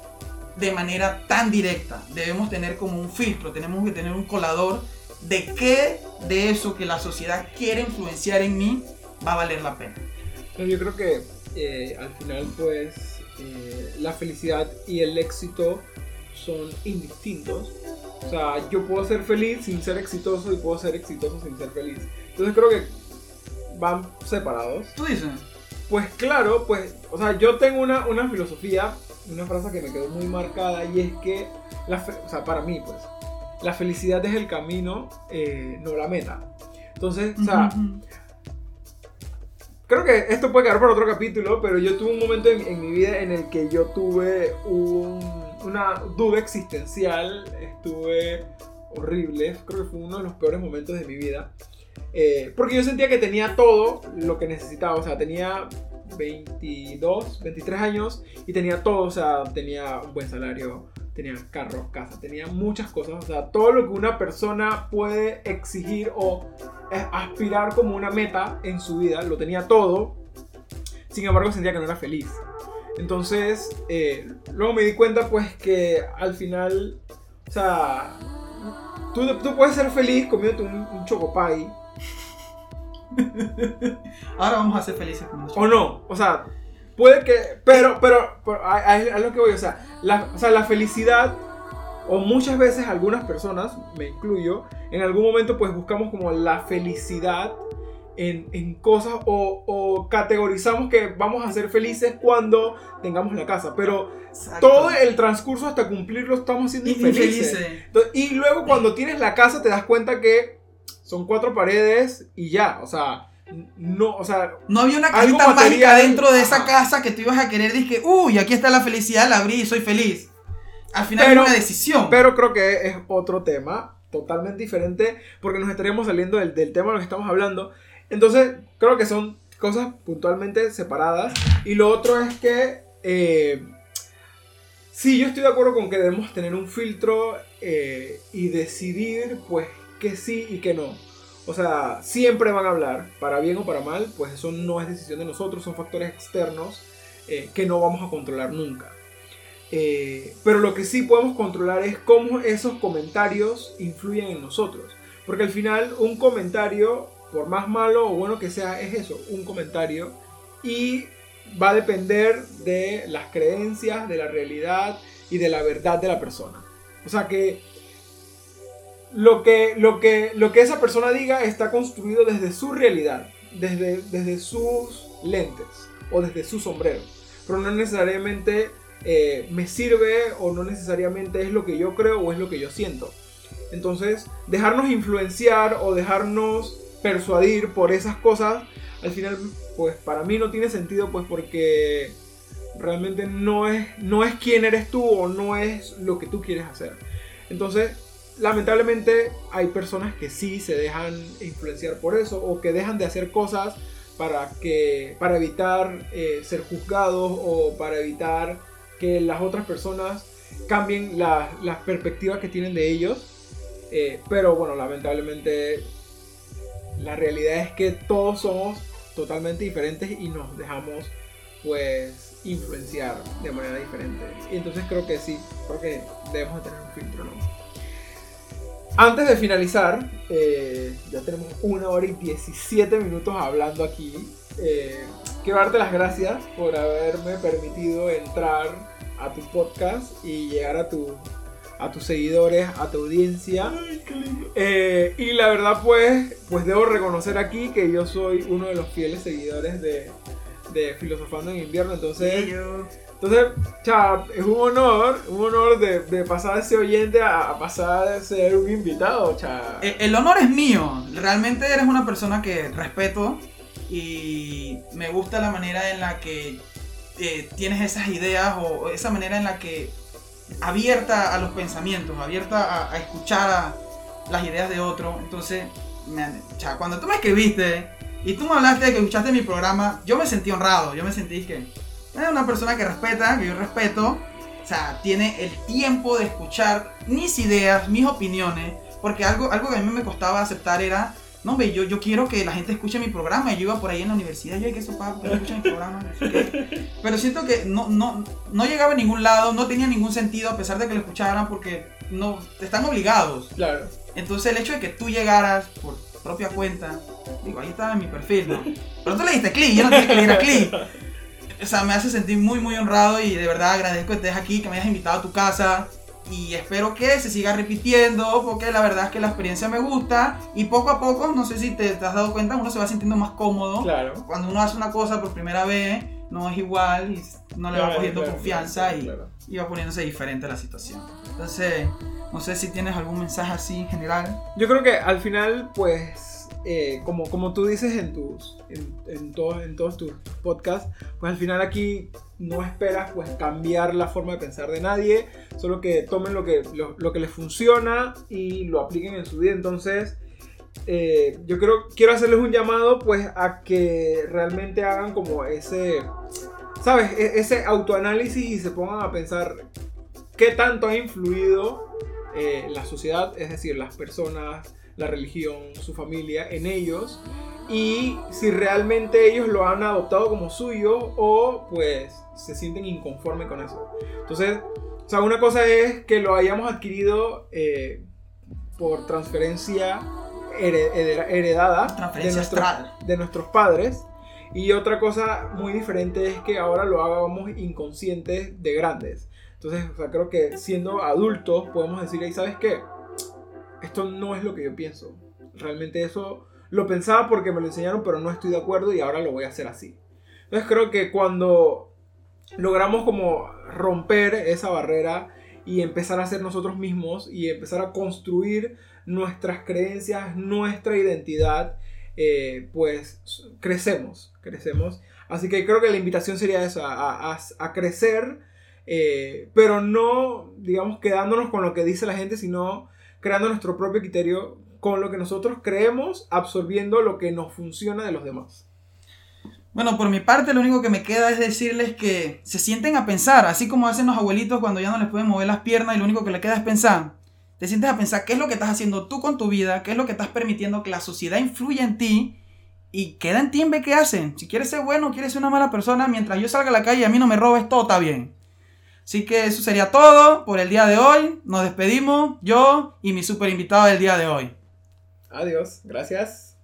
de manera tan directa. Debemos tener como un filtro, tenemos que tener un colador de qué de eso que la sociedad quiere influenciar en mí va a valer la pena. Yo creo que eh, al final pues eh, la felicidad y el éxito son indistintos. O sea, yo puedo ser feliz sin ser exitoso y puedo ser exitoso sin ser feliz. Entonces creo que van separados. ¿Tú dices? Pues claro, pues, o sea, yo tengo una, una filosofía, una frase que me quedó muy marcada y es que, la o sea, para mí, pues, la felicidad es el camino, eh, no la meta. Entonces, o sea, creo que esto puede quedar para otro capítulo, pero yo tuve un momento en, mi vida en el que yo tuve una duda existencial, estuve horrible, creo que fue uno de los peores momentos de mi vida. Eh, porque yo sentía que tenía todo lo que necesitaba, o sea, tenía 22, 23 años y tenía todo, o sea, tenía un buen salario, tenía carro, casa, tenía muchas cosas, o sea, todo lo que una persona puede exigir o aspirar como una meta en su vida, lo tenía todo, sin embargo sentía que no era feliz. Entonces, eh, luego me di cuenta pues que al final, o sea, tú, tú puedes ser feliz comiéndote un, un chocopay, Ahora vamos a ser felices con O no, o sea, puede que. Pero, pero, a, lo que voy, o sea, la, o sea, la felicidad, o muchas veces algunas personas, me incluyo, en algún momento pues buscamos como la felicidad en, en cosas o, o, categorizamos que vamos a ser felices cuando tengamos la casa, pero todo el transcurso hasta cumplirlo estamos siendo infelices. y luego cuando tienes la casa te das cuenta que son cuatro paredes y ya, o sea, no, o sea, no había una cajita mágica dentro de esa casa que tú ibas a querer, dije, uy, aquí está la felicidad, la abrí y soy feliz. Al final es una decisión. Pero creo que es otro tema, totalmente diferente, porque nos estaríamos saliendo del, tema de lo que estamos hablando. Entonces, creo que son cosas puntualmente separadas. Y lo otro es que, eh, sí, yo estoy de acuerdo con que debemos tener un filtro eh, y decidir, pues, que sí y que no. O sea, siempre van a hablar, para bien o para mal, pues eso no es decisión de nosotros, son factores externos eh, que no vamos a controlar nunca. Eh, pero lo que sí podemos controlar es cómo esos comentarios influyen en nosotros. Porque al final un comentario, por más malo o bueno que sea, es eso, un comentario. Y va a depender de las creencias, de la realidad y de la verdad de la persona. O sea que lo que, lo que, lo que esa persona diga está construido desde su realidad, desde, desde sus lentes o desde su sombrero. Pero no necesariamente eh, me sirve o no necesariamente es lo que yo creo o es lo que yo siento. Entonces, dejarnos influenciar o dejarnos persuadir por esas cosas, al final, pues para mí no tiene sentido, pues porque realmente no es, no es quién eres tú o no es lo que tú quieres hacer. Entonces, lamentablemente hay personas que sí se dejan influenciar por eso o que dejan de hacer cosas para que para evitar eh, ser juzgados o para evitar que las otras personas cambien las la perspectivas que tienen de ellos eh, pero bueno lamentablemente la realidad es que todos somos totalmente diferentes y nos dejamos pues influenciar de manera diferente y entonces creo que sí creo que debemos tener un filtro ¿no? Antes de finalizar, eh, ya tenemos una hora y 17 minutos hablando aquí. Eh, quiero darte las gracias por haberme permitido entrar a tu podcast y llegar a, tu, a tus seguidores, a tu audiencia. Eh, y la verdad, pues, pues debo reconocer aquí que yo soy uno de los fieles seguidores de, de Filosofando en Invierno. Entonces, entonces, cha, es un honor, un honor de, pasar de ser oyente a, pasar de ser un invitado, cha. El, honor es mío. Realmente eres una persona que respeto y me gusta la manera en la que eh, tienes esas ideas o esa manera en la que abierta a los pensamientos, abierta a, escuchar las ideas de otro. Entonces, cuando tú me escribiste y tú me hablaste de que escuchaste mi programa, yo me sentí honrado, yo me sentí que es una persona que respeta, que yo respeto, o sea, tiene el tiempo de escuchar mis ideas, mis opiniones, porque algo, algo que a mí me costaba aceptar era no, ve, yo, yo quiero que la gente escuche mi programa. Yo iba por ahí en la universidad, yo hay que eso para que escuchen mi programa. Pero siento que no, no, no llegaba a ningún lado, no tenía ningún sentido a pesar de que lo escucharan porque no están obligados. Claro. Entonces el hecho de que tú llegaras por propia cuenta, digo, ahí estaba en mi perfil, ¿no? Pero tú le diste clic, yo no tenía que le diera clic. O sea, me hace sentir muy, muy honrado y de verdad agradezco que estés aquí, que me hayas invitado a tu casa y espero que se siga repitiendo porque la verdad es que la experiencia me gusta y poco a poco, no sé si te, has dado cuenta, uno se va sintiendo más cómodo. Claro. Cuando uno hace una cosa por primera vez, no es igual y no le va cogiendo confianza y, y, va poniéndose diferente la situación. Entonces, no sé si tienes algún mensaje así en general. Yo creo que al final, pues eh, como, como tú dices en, tus, en, en, en todos tus podcasts, pues al final aquí no esperas pues cambiar la forma de pensar de nadie, solo que tomen lo que, lo, que les funciona y lo apliquen en su vida. Entonces, eh, yo creo, quiero hacerles un llamado pues a que realmente hagan como ese, ¿sabes? E, ese autoanálisis y se pongan a pensar qué tanto ha influido eh, la sociedad, es decir, las personas, la religión, su familia en ellos y si realmente ellos lo han adoptado como suyo o pues se sienten inconformes con eso. Entonces, o sea, una cosa es que lo hayamos adquirido eh, por transferencia heredada transferencia de, de nuestros padres. Y otra cosa muy diferente es que ahora lo hagamos inconscientes de grandes. Entonces, o sea, creo que siendo adultos podemos decir, ahí sabes qué? Esto no es lo que yo pienso. Realmente eso lo pensaba porque me lo enseñaron, pero no estoy de acuerdo y ahora lo voy a hacer así. Entonces creo que cuando logramos como romper esa barrera y empezar a ser nosotros mismos y empezar a construir nuestras creencias, nuestra identidad, eh, pues crecemos, crecemos. Así que creo que la invitación sería eso, a, crecer, eh, pero no, digamos, quedándonos con lo que dice la gente, sino creando nuestro propio criterio con lo que nosotros creemos, absorbiendo lo que nos funciona de los demás. Bueno, por mi parte lo único que me queda es decirles que se sienten a pensar, así como hacen los abuelitos cuando ya no les pueden mover las piernas y lo único que les queda es pensar. Te sientes a pensar qué es lo que estás haciendo tú con tu vida, qué es lo que estás permitiendo que la sociedad influya en ti y queda en ti en qué hacen. Si quieres ser bueno, quieres ser una mala persona, mientras yo salga a la calle y a mí no me robes, todo está bien. Así que eso sería todo por el día de hoy. Nos despedimos, yo y mi super invitado del día de hoy. Adiós, gracias.